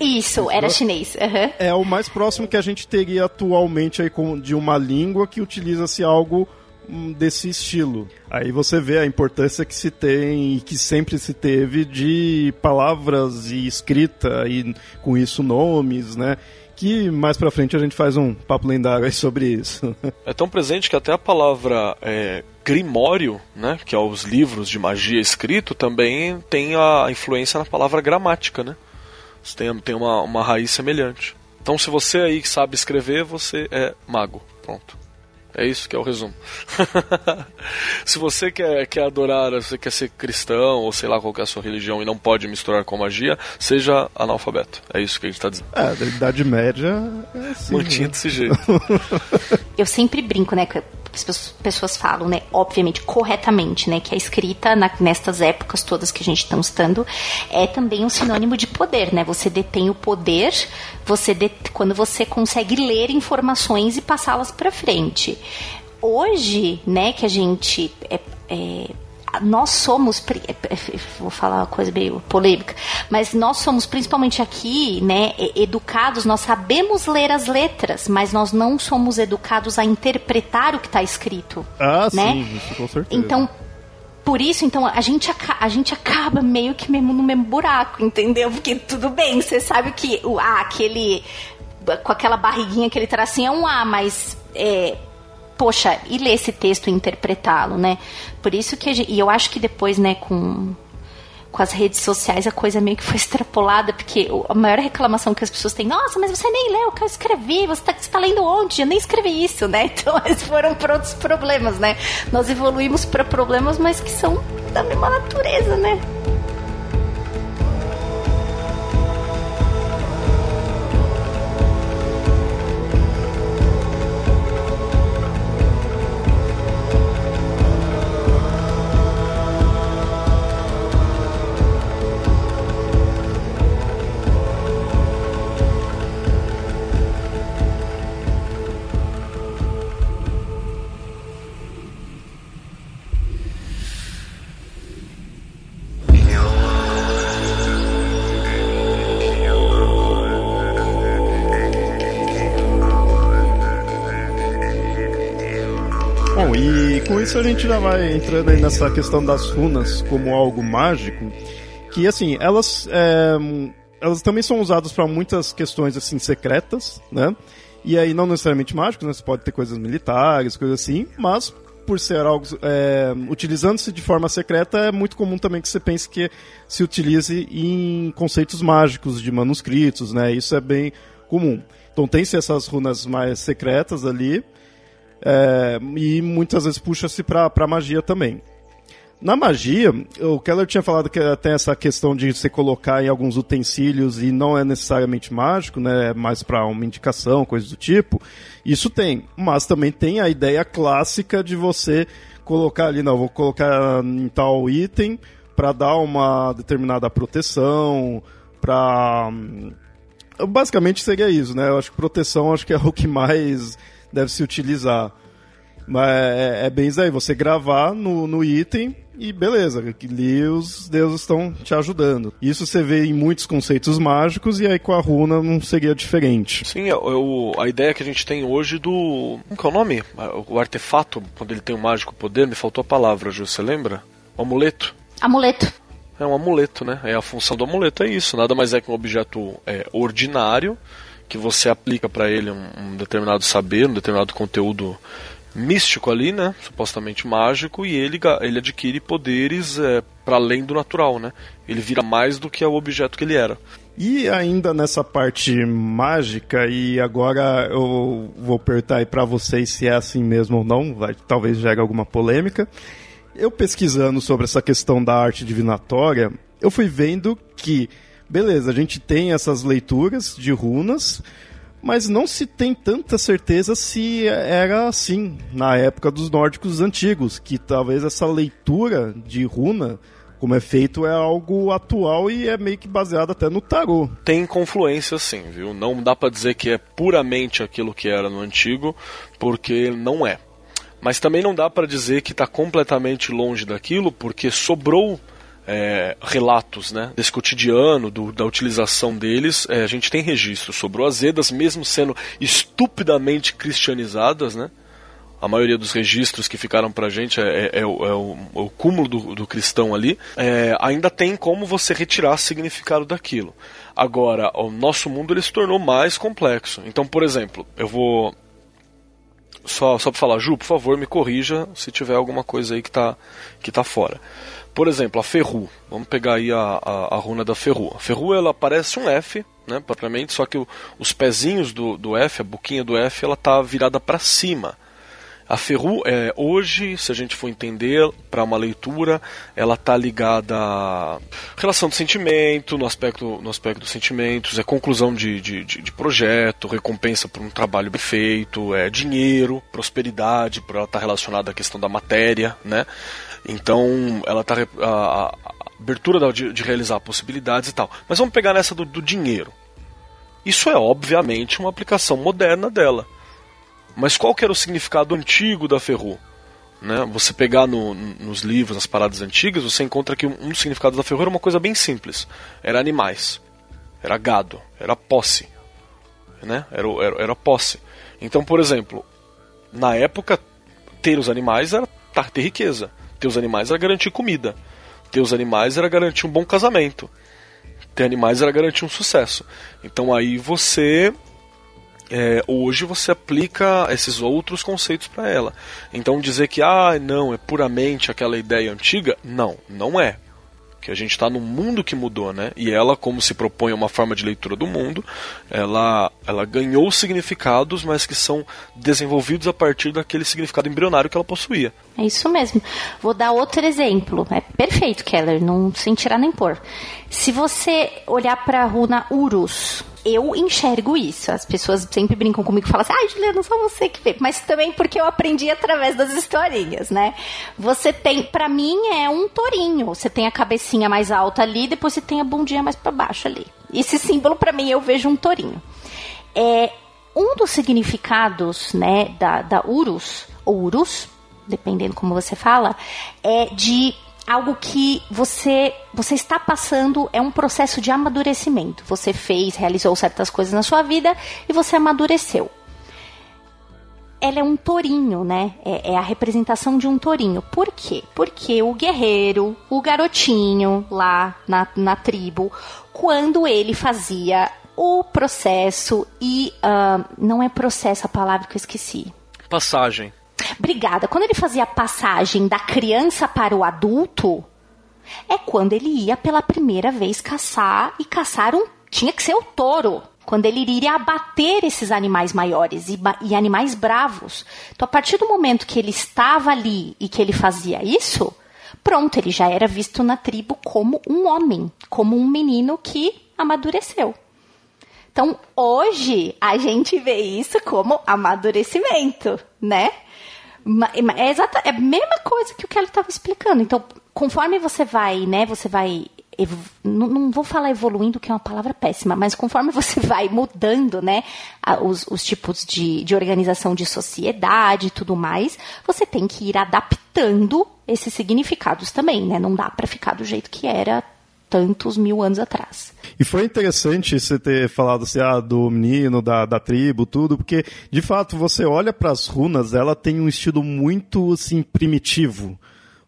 Isso, era chinês. Uhum. É o mais próximo que a gente teria atualmente aí com, de uma língua que utiliza-se algo hum, desse estilo. Aí você vê a importância que se tem e que sempre se teve de palavras e escrita e com isso nomes, né? Que mais pra frente a gente faz um papo lendário aí sobre isso. <laughs> É tão presente que até a palavra é, grimório, né, que é os livros de magia escrito, também tem a influência na palavra gramática, né? Tem, tem uma, uma raiz semelhante. Então se você aí sabe escrever, você é mago. Pronto. É isso que é o resumo. <laughs> Se você quer, quer adorar, você quer ser cristão, ou sei lá qual é a sua religião e não pode misturar com magia, seja analfabeto. É isso que a gente está dizendo. É, da Idade Média é assim. Mantinha né? desse jeito. <laughs> Eu sempre brinco, né? As pessoas falam, né, obviamente, corretamente, né, que a escrita na, nestas épocas todas que a gente está estando é também um sinônimo de poder, né? Você detém o poder, você det... quando você consegue ler informações e passá-las para frente. Hoje, né, que a gente é, é nós somos, é, é, vou falar uma coisa meio polêmica, mas nós somos principalmente aqui, né, educados, nós sabemos ler as letras, mas nós não somos educados a interpretar o que está escrito. Ah, né? sim, isso com certeza. Então, por isso, então, a gente, a gente acaba meio que mesmo no mesmo buraco, entendeu? Porque tudo bem, você sabe que o ah, aquele. com aquela barriguinha, aquele tracinho é um A, mas. É, poxa, e ler esse texto e interpretá-lo, né? Por isso que gente, e eu acho que depois, né, com com as redes sociais a coisa meio que foi <laughs> extrapolada, porque a maior reclamação que as pessoas têm, nossa, mas você nem leu o que eu escrevi, você está tá lendo onde? Eu nem escrevi isso, né? <laughs> Então eles foram para outros problemas, né? Nós evoluímos para problemas, mas que são da mesma natureza, né? Isso a gente já vai entrando aí nessa questão das runas como algo mágico, que assim, elas é, elas também são usadas para muitas questões assim secretas, né? E aí não necessariamente mágicos, né? Você pode ter coisas militares, coisas assim, mas por ser algo é, utilizando-se de forma secreta, é muito comum também que você pense que se utilize em conceitos mágicos de manuscritos, né? Isso é bem comum. Então tem-se essas runas mais secretas ali, é, e muitas vezes puxa-se para magia também. Na magia, o Keller tinha falado que tem essa questão de você colocar em alguns utensílios e não é necessariamente mágico, né? É mais para uma indicação, coisa do tipo. Isso tem, mas também tem a ideia clássica de você colocar ali, não, vou colocar em tal item para dar uma determinada proteção, para basicamente seria isso, né? Eu acho que proteção acho que é o que mais deve se utilizar. Mas é, é bem isso aí, você gravar no, no item e beleza, ali os deuses estão te ajudando. Isso você vê em muitos conceitos mágicos e aí com a runa não seria diferente. Sim, eu, a ideia que a gente tem hoje do. Como é o nome? O artefato, quando ele tem um mágico poder, me faltou a palavra, Ju, você lembra? O amuleto. Amuleto. É um amuleto, né? É a função do amuleto, é isso. Nada mais é que um objeto é, ordinário que você aplica para ele um, um, determinado saber, um determinado conteúdo místico ali, né? Supostamente mágico, e ele, ele adquire poderes é, para além do natural, né? Ele vira mais do que o objeto que ele era. E ainda nessa parte mágica, e agora eu vou perguntar aí para vocês se é assim mesmo ou não, vai, talvez gere alguma polêmica. Eu pesquisando sobre essa questão da arte divinatória, eu fui vendo que beleza, a gente tem essas leituras de runas, mas não se tem tanta certeza se era assim na época dos nórdicos antigos, que talvez essa leitura de runa como é feito é algo atual e é meio que baseado até no tarô. Tem confluência sim, viu? Não dá para dizer que é puramente aquilo que era no antigo, porque não é. Mas também não dá para dizer que está completamente longe daquilo, porque sobrou é, relatos né, desse cotidiano, do, da utilização deles, é, a gente tem registro sobre o Azedas, mesmo sendo estupidamente cristianizadas, né? A maioria dos registros que ficaram pra gente é, é, é o, é o, o, cúmulo do, do cristão ali. É, ainda tem como você retirar significado daquilo. Agora, o nosso mundo ele se tornou mais complexo. Então, por exemplo, eu vou só, só para falar, Ju, por favor, me corrija se tiver alguma coisa aí que tá, que tá fora. Por exemplo, a Ferru. Vamos pegar aí a, a, a runa da Ferru. A Ferru ela parece um F, né, propriamente, só que o, os pezinhos do, do F, a boquinha do F, ela tá virada para cima. A Ferru, é, hoje, se a gente for entender para uma leitura, ela está ligada à relação do sentimento, no aspecto, no aspecto dos sentimentos, é conclusão de, de, de projeto, recompensa por um trabalho bem feito, é dinheiro, prosperidade, por ela estar tá relacionada à questão da matéria, né? Então, ela está a, abertura de, de, realizar possibilidades e tal. Mas vamos pegar nessa do, do dinheiro. Isso é obviamente uma aplicação moderna dela. Mas qual que era o significado antigo da ferro? Né? Você pegar no, nos livros, nas paradas antigas, você encontra que um, dos significados da ferro era uma coisa bem simples. Era animais, era gado, era posse. Né? Era, era, era posse. Então, por exemplo, na época, ter os animais era ter riqueza. Ter os animais era garantir comida. Ter os animais era garantir um bom casamento. Ter animais era garantir um sucesso. Então aí você é, hoje você aplica esses outros conceitos para ela. Então dizer que ah não é puramente aquela ideia antiga, não, não é. Que a gente está num mundo que mudou, né? E ela, como se propõe uma forma de leitura do mundo, ela, ela ganhou significados, mas que são desenvolvidos a partir daquele significado embrionário que ela possuía. É isso mesmo. Vou dar outro exemplo. É perfeito, Keller, não sem tirar nem pôr. Se você olhar para a runa Urus, eu enxergo isso. As pessoas sempre brincam comigo e falam assim: ai, ah, Juliana, só você que vê. Mas também porque eu aprendi através das historinhas, né? Você tem, para mim, é um tourinho. Você tem a cabecinha mais alta ali, depois você tem a bundinha mais para baixo ali. Esse símbolo, para mim, eu vejo um tourinho. É, um dos significados, né, da, da Urus, ou Urus, dependendo como você fala, é de algo que você você está passando é um processo de amadurecimento. Você fez, realizou certas coisas na sua vida e você amadureceu. Ela é um tourinho, né? É, é a representação de um tourinho. Por quê? Porque o guerreiro, o garotinho lá na, na tribo, quando ele fazia o processo e uh, não é processo a palavra que eu esqueci. Passagem. Obrigada. Quando ele fazia a passagem da criança para o adulto, é quando ele ia pela primeira vez caçar e caçar um. Tinha que ser o touro. Quando ele iria abater esses animais maiores e, e animais bravos. Então, a partir do momento que ele estava ali e que ele fazia isso, pronto, ele já era visto na tribo como um homem, como um menino que amadureceu. Então, hoje, a gente vê isso como amadurecimento, né? É, exata, é a mesma coisa que o Kelly estava explicando. Então, conforme você vai, né, você vai. Não, não, vou falar evoluindo, que é uma palavra péssima, mas conforme você <laughs> vai mudando, né, os, os tipos de, de organização de sociedade e tudo mais, você tem que ir adaptando esses significados também, né? Não dá para ficar do jeito que era tantos mil anos atrás. E foi interessante você ter falado assim, ah, do menino, da, da tribo, tudo, porque de fato você olha para as runas, ela tem um estilo muito assim primitivo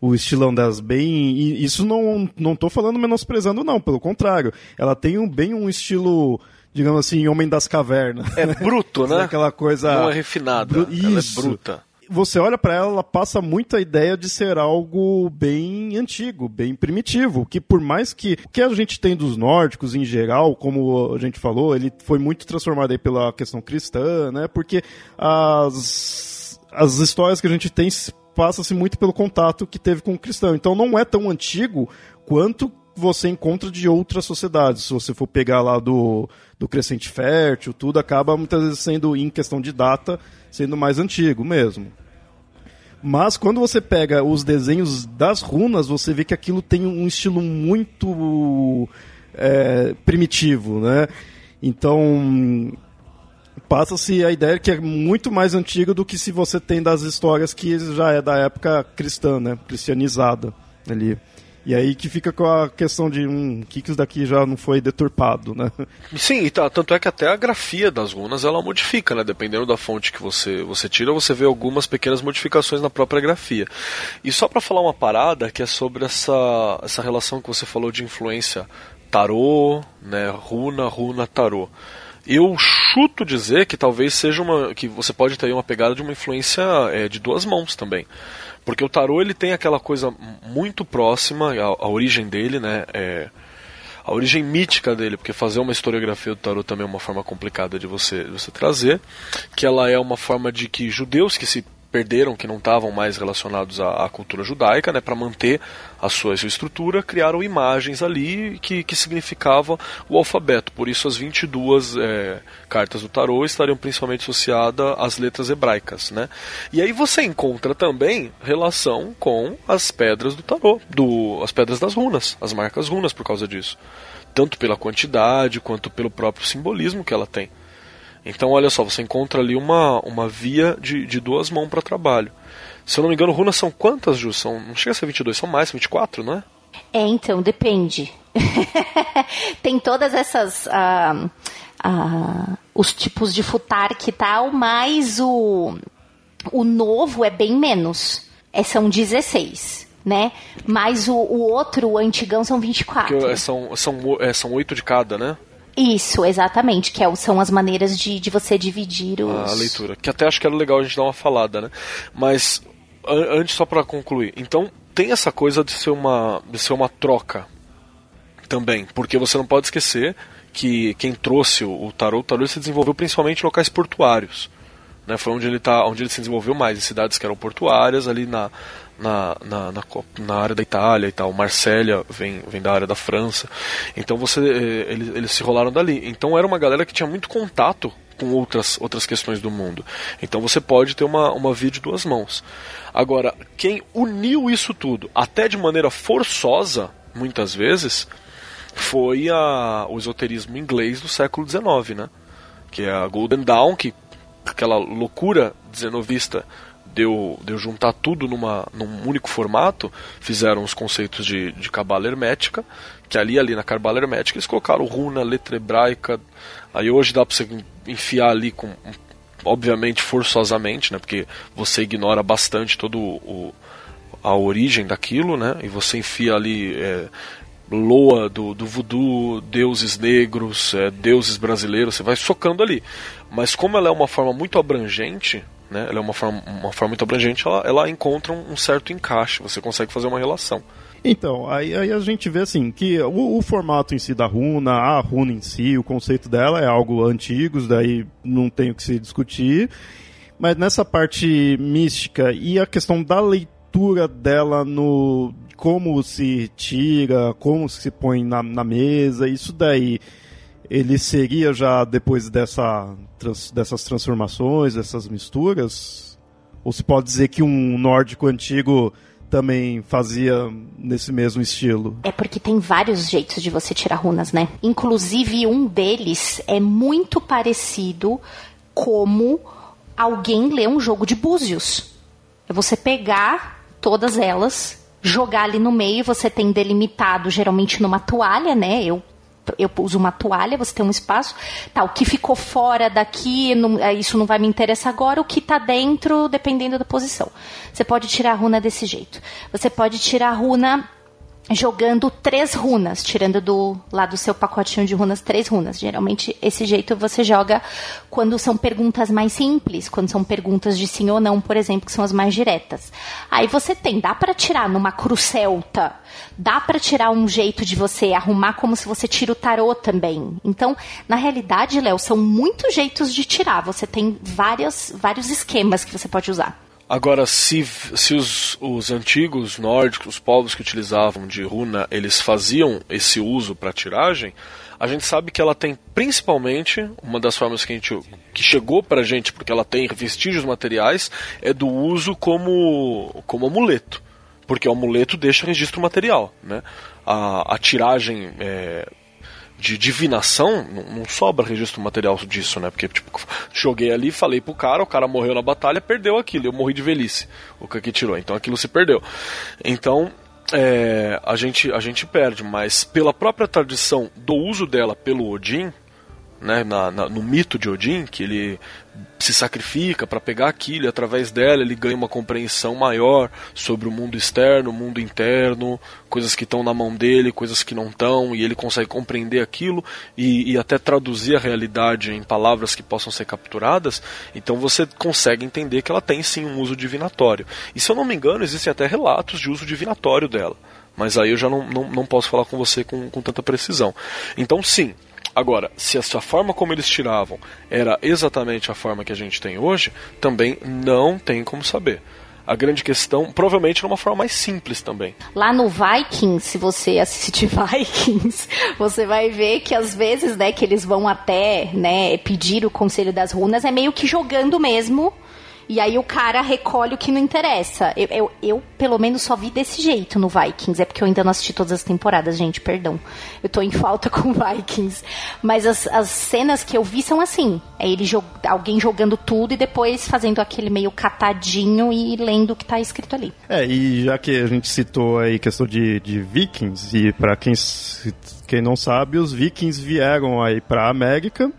o estilão delas bem. E isso não não tô falando menosprezando, não, pelo contrário. Ela tem um, bem um estilo digamos assim, Homem das Cavernas. É bruto, <laughs> né? Aquela coisa. Não é refinada. Bru... Ela é bruta você olha para ela, ela passa muito a ideia de ser algo bem antigo, bem primitivo, que por mais que o que a gente tem dos nórdicos em geral, como a gente falou, ele foi muito transformado aí pela questão cristã, né? Porque as as histórias que a gente tem passa-se muito pelo contato que teve com o cristão. Então não é tão antigo quanto você encontra de outras sociedades. Se você for pegar lá do, do Crescente Fértil, tudo acaba muitas vezes sendo, em questão de data, sendo mais antigo mesmo. Mas quando você pega os desenhos das runas, você vê que aquilo tem um estilo muito é, primitivo, né? Então passa-se a ideia que é muito mais antigo do que se você tem das histórias que já é da época cristã, né? Cristianizada ali. E aí que fica com a questão de um que isso daqui já não foi deturpado, né? Sim, tá, tanto é que até a grafia das runas ela modifica, né? Dependendo da fonte que você, você tira, você vê algumas pequenas modificações na própria grafia. E só para falar uma parada que é sobre essa, essa relação que você falou de influência tarô, né? Runa, runa, tarô. Eu chuto dizer que talvez seja uma. que você pode ter uma pegada de uma influência é, de duas mãos também. Porque o tarô ele tem aquela coisa muito próxima, a origem dele, né? É, a origem mítica dele, porque fazer uma historiografia do tarô também é uma forma complicada de você, de você trazer, que ela é uma forma de que judeus que se perderam, que não estavam mais relacionados à, à cultura judaica, né, para manter a sua, a sua, estrutura, criaram imagens ali que, que significavam o alfabeto. Por isso, as 22 é, cartas do tarô estariam principalmente associadas às letras hebraicas. Né? E aí você encontra também relação com as pedras do tarô, do, as pedras das runas, as marcas runas por causa disso. Tanto pela quantidade quanto pelo próprio simbolismo que ela tem. Então, olha só, você encontra ali uma, uma via de, de duas mãos para trabalho. Se eu não me engano, runas são quantas, Ju? São, não chega a ser 22, são mais, 24, não é? É, então, depende. <laughs> Tem todas essas. Uh, uh, os tipos de futark e tal, mas o, o novo é bem menos. É, são 16 né? Mas o, o outro, o antigão, são 24. Que, é, são, são, é, são 8 de cada, né? Isso, exatamente, que é, são as maneiras de, de você dividir os... A leitura, que até acho que era legal a gente dar uma falada, né? Mas, an antes só para concluir, então tem essa coisa de ser uma, de ser uma troca, também, porque você não pode esquecer que quem trouxe o, o tarô, o tarô se desenvolveu principalmente em locais portuários. Né, foi onde ele, tá, onde ele se desenvolveu mais, em cidades que eram portuárias, ali na, na, na, na, na, área da Itália e tal. Marsella vem, vem da área da França. Então você eh, eles, eles se rolaram dali. Então era uma galera que tinha muito contato com outras, outras questões do mundo. Então você pode ter uma, uma via de duas mãos. Agora, quem uniu isso tudo, até de maneira forçosa, muitas vezes, foi a, o esoterismo inglês do século XIX, né? Que é a Golden Dawn, que aquela loucura dezenovista deu, deu juntar tudo numa, num único formato, fizeram os conceitos de, de cabala hermética, que ali, ali na cabala hermética eles colocaram runa, letra hebraica, aí hoje dá para você enfiar ali com obviamente forçosamente, né, porque você ignora bastante todo o, a origem daquilo, né, e você enfia ali é, loa do, do voodoo, deuses negros, é, deuses brasileiros, você vai socando ali. Mas como ela é uma forma muito abrangente, né, ela é uma forma, uma forma muito abrangente, ela, ela encontra um, certo encaixe, você consegue fazer uma relação. Então, aí, aí, a gente vê assim que o, o, formato em si da runa, a runa em si, o conceito dela é algo antigo, daí não tem o que se discutir. Mas nessa parte mística e a questão da leitura dela no como se tira, como se põe na, na mesa, isso daí ele seria já depois dessa, trans, dessas transformações, dessas misturas? Ou se pode dizer que um nórdico antigo também fazia nesse mesmo estilo? É porque tem vários jeitos de você tirar runas, né? Inclusive um deles é muito parecido como alguém lê um jogo de búzios. É você pegar todas elas jogar ali no meio, você tem delimitado geralmente numa toalha, né? Eu eu uso uma toalha, você tem um espaço, tá, o que ficou fora daqui, não, é, isso não vai me interessar agora, o que está dentro, dependendo da posição. Você pode tirar a runa desse jeito. Você pode tirar a runa jogando três runas, tirando do lá do seu pacotinho de runas três runas. Geralmente esse jeito você joga quando são perguntas mais simples, quando são perguntas de sim ou não, por exemplo, que são as mais diretas. Aí você tem, dá para tirar numa crucelta, dá para tirar um jeito de você arrumar como se você tira o tarô também. Então, na realidade, Léo, são muitos jeitos de tirar. Você tem várias, vários esquemas que você pode usar. Agora, se, se os, os antigos nórdicos, os povos que utilizavam de runa, eles faziam esse uso para tiragem, a gente sabe que ela tem principalmente uma das formas que a gente que chegou para a gente porque ela tem vestígios materiais é do uso como como amuleto. Porque o amuleto deixa registro material né? A, a tiragem é, de divinação, não, não, sobra registro material disso, né? Porque, tipo, joguei ali, falei pro cara, o cara morreu na batalha, perdeu aquilo, eu morri de velhice, o que tirou, então aquilo se perdeu. Então, é, a, gente, a gente perde, mas pela própria tradição do uso dela pelo Odin, né, na, na, no mito de Odin, que ele se sacrifica para pegar aquilo e através dela ele ganha uma compreensão maior sobre o mundo externo, o mundo interno, coisas que estão na mão dele, coisas que não estão, e ele consegue compreender aquilo e, e, até traduzir a realidade em palavras que possam ser capturadas, então você consegue entender que ela tem sim um uso divinatório. E se eu não me engano, existem até relatos de uso divinatório dela. Mas aí eu já não, não, não posso falar com você com, com tanta precisão. Então, sim, Agora, se essa forma como eles tiravam era exatamente a forma que a gente tem hoje, também não tem como saber. A grande questão, provavelmente, era uma forma mais simples também. Lá no Vikings, se você assistir <laughs> Vikings, você vai ver que às vezes, né, que eles vão até, né, pedir o conselho das runas, é meio que jogando mesmo e aí o cara recolhe o que não interessa. Eu, eu, eu, pelo menos, só vi desse jeito no Vikings. É porque eu ainda não assisti todas as temporadas, gente, perdão. Eu tô em falta <laughs> com Vikings. Mas as, as cenas que eu vi são assim. É ele jog, alguém jogando tudo e depois fazendo aquele meio catadinho e lendo o que tá escrito ali. É, e já que a gente citou aí questão de, de Vikings, e para quem, quem não sabe, os Vikings vieram aí pra América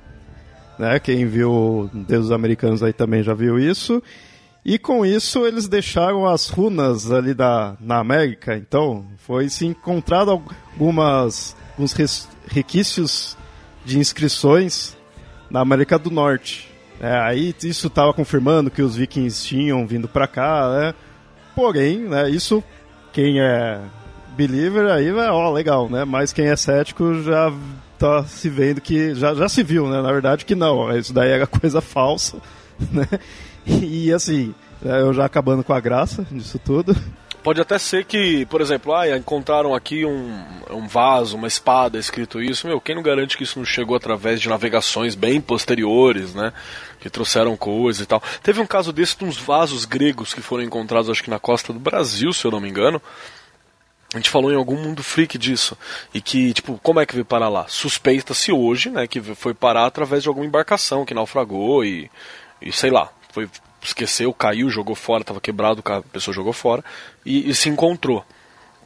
né? Quem viu Deus Americanos aí também já viu isso. E com isso eles deixaram as runas ali da, na América. Então foi se encontrado algumas alguns requisitos de inscrições na América do Norte. É, aí isso estava confirmando que os vikings tinham vindo para cá, né? Porém, né, isso quem é believer, aí vai, ó, legal, né? Mas quem é cético já tá se vendo que. Já, já se viu, né? Na verdade, que não. Isso daí era coisa falsa, <laughs> né? E assim, eu já acabando com a graça disso tudo. Pode até ser que, por exemplo, ah, encontraram aqui um, um vaso, uma espada escrito isso. Meu, quem não garante que isso não chegou através de navegações bem posteriores, né? Que trouxeram coisas e tal. Teve um caso desse de uns vasos gregos que foram encontrados, acho que na costa do Brasil, se eu não me engano. A gente falou em algum mundo freak disso. E que, tipo, como é que veio parar lá? Suspeita-se hoje, né, que foi parar através de alguma embarcação que naufragou e, e sei lá, foi esqueceu, caiu, jogou fora, estava quebrado, a pessoa jogou fora e, e, se encontrou.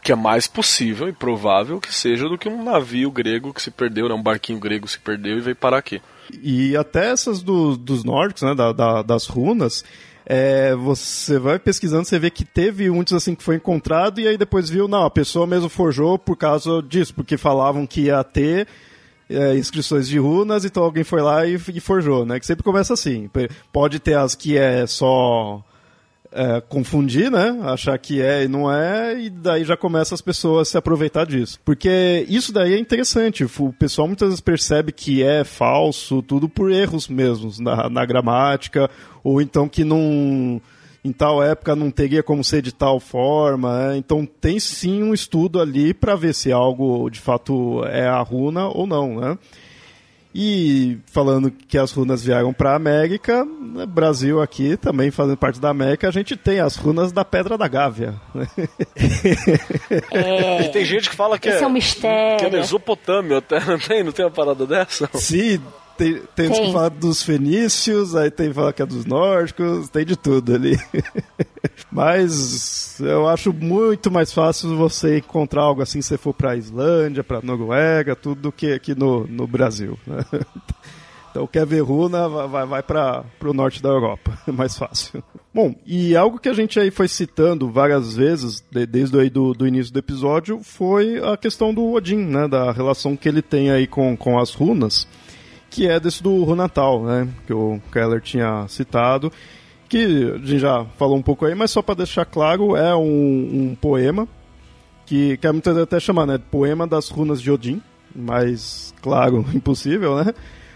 Que é mais possível e provável que seja do que um navio grego que se perdeu, né, um barquinho grego se perdeu e veio parar aqui. E até essas do, dos nórdicos, né, da, da, das runas, é, você vai pesquisando, você vê que teve muitos assim que foi encontrado e aí depois viu, não, a pessoa mesmo forjou por causa disso, porque falavam que ia ter é, inscrições de runas, então alguém foi lá e, e, forjou, né? Que sempre começa assim. Pode ter as que é só é, confundir, né? Achar que é e não é, e daí já começa as pessoas a se aproveitar disso. Porque isso daí é interessante. O pessoal muitas vezes percebe que é falso, tudo por erros mesmos na, na gramática, ou então que não em tal época não teria como ser de tal forma. Né? Então tem sim um estudo ali para ver se algo de fato é a runa ou não, né? E falando que as runas vieram para a América, né, Brasil aqui também fazendo parte da América, a gente tem as runas da Pedra da Gávea. É... E tem gente que fala que Esse é, é um mistério. Que é Mesopotâmia, não tem, não tem uma parada dessa? Sim, tem, tem, tem. que falar dos fenícios, aí tem que falar que é dos nórdicos, tem de tudo ali. <laughs> Mas eu acho muito mais fácil você encontrar algo assim se você for pra Islândia, pra Noruega, tudo do que aqui no, no Brasil. Né? <laughs> Então quer ver runa, vai, vai para o norte da Europa, é <laughs> mais fácil. Bom, e algo que a gente aí foi citando várias vezes, desde aí do, do início do episódio, foi a questão do Odin, né, da relação que ele tem aí com, com as runas que é desse do Runatal, né? Que o Keller tinha citado. Que a gente já falou um pouco aí, mas só para deixar claro, é um, um poema que, que é muitas até chamar, né? Poema das runas de Odin, mas, claro, <laughs> impossível, né?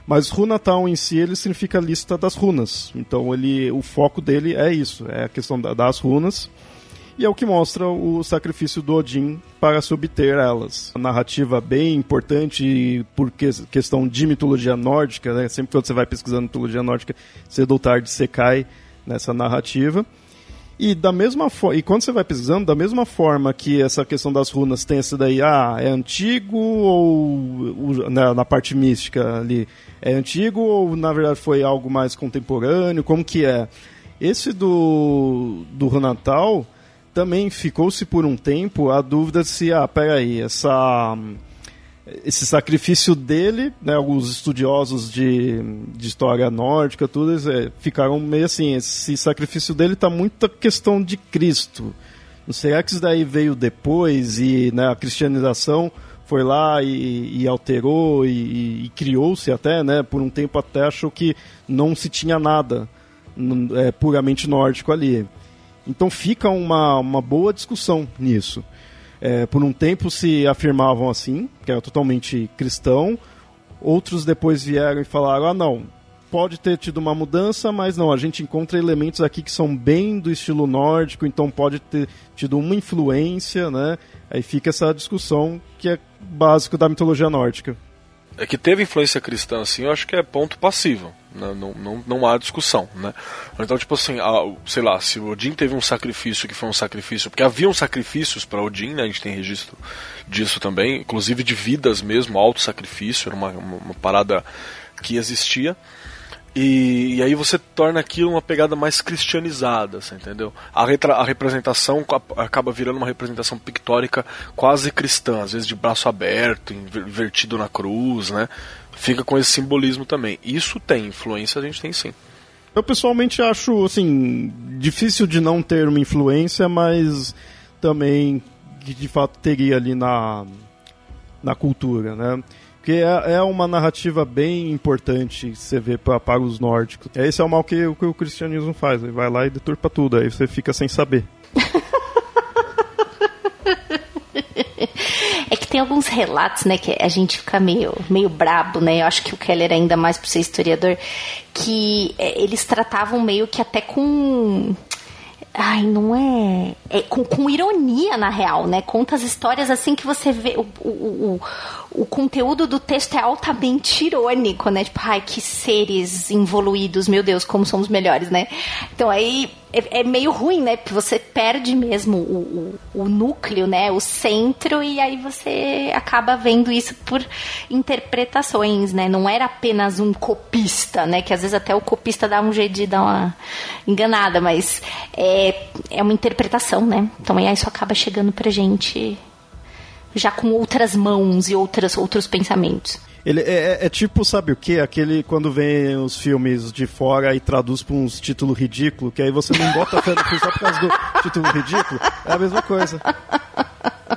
Mas Runatal em si, ele significa lista das runas. Então, ele, o foco dele é isso, é a questão das runas e é o que mostra o sacrifício do Odin para se obter elas. A narrativa bem importante por questão de mitologia nórdica, né? sempre quando você vai pesquisando mitologia nórdica, cedo ou tarde você cai nessa narrativa. E da mesma e quando você vai pesquisando, da mesma forma que essa questão das runas tem essa daí, ah, é antigo ou na, na, parte mística ali, é antigo ou na verdade foi algo mais contemporâneo, como que é? Esse do do Runatal, também ficou-se por um tempo a dúvida se, ah, peraí, essa, esse sacrifício dele, né, alguns estudiosos de, de história nórdica, tudo, é, ficaram meio assim, esse sacrifício dele está muito questão de Cristo. Será que isso daí veio depois e né, a cristianização foi lá e, e alterou e, e criou-se até, né, por um tempo até achou que não se tinha nada é, puramente nórdico ali. Então fica uma, uma boa discussão nisso. É, por um tempo se afirmavam assim, que era totalmente cristão, outros depois vieram e falaram: ah, não, pode ter tido uma mudança, mas não, a gente encontra elementos aqui que são bem do estilo nórdico, então pode ter tido uma influência, né? Aí fica essa discussão que é básico da mitologia nórdica. É que teve influência cristã, assim, eu acho que é ponto passivo. Né? Não, não, não há discussão, né? Então, tipo assim, a, sei lá, se Odin teve um sacrifício que foi um sacrifício, porque haviam sacrifícios para Odin, né? A gente tem registro disso também, inclusive de vidas mesmo, auto-sacrifício, era uma, uma, uma parada que existia. E, e, aí você torna aquilo uma pegada mais cristianizada, entendeu? A, retra, a representação acaba virando uma representação pictórica quase cristã, às vezes de braço aberto, invertido na cruz, né? Fica com esse simbolismo também. Isso tem influência, a gente tem sim. Eu pessoalmente acho, assim, difícil de não ter uma influência, mas também que de fato teria ali na, na cultura, né? Porque é, é uma narrativa bem importante você pra, para os nórdicos. Esse é o mal que, que o cristianismo faz. Ele vai lá e deturpa tudo, aí você fica sem saber. <laughs> É que tem alguns relatos, né, que a gente fica meio, meio brabo, né? Eu acho que o Keller, ainda mais por ser historiador, que é, eles tratavam meio que até com Ai, não é. é com, com, ironia, na real, né? Conta as histórias assim que você vê. O, o, o, o, conteúdo do texto é altamente irônico, né? Tipo, ai, que seres involuídos, meu Deus, como somos melhores, né? Então aí é, é meio ruim, né? Porque você perde mesmo o, o, o, núcleo, né? O centro, e aí você acaba vendo isso por interpretações, né? Não era apenas um copista, né? Que às vezes até o copista dá um jeito de dar uma enganada, mas é, é uma interpretação, né? Então aí isso acaba chegando pra gente já com outras mãos e outras, outros pensamentos. Ele é, é, é, tipo, sabe o que? Aquele quando vem os filmes de fora e traduz para uns títulos ridículos, que aí você não bota fé no filme só por causa do título ridículo. É a mesma coisa.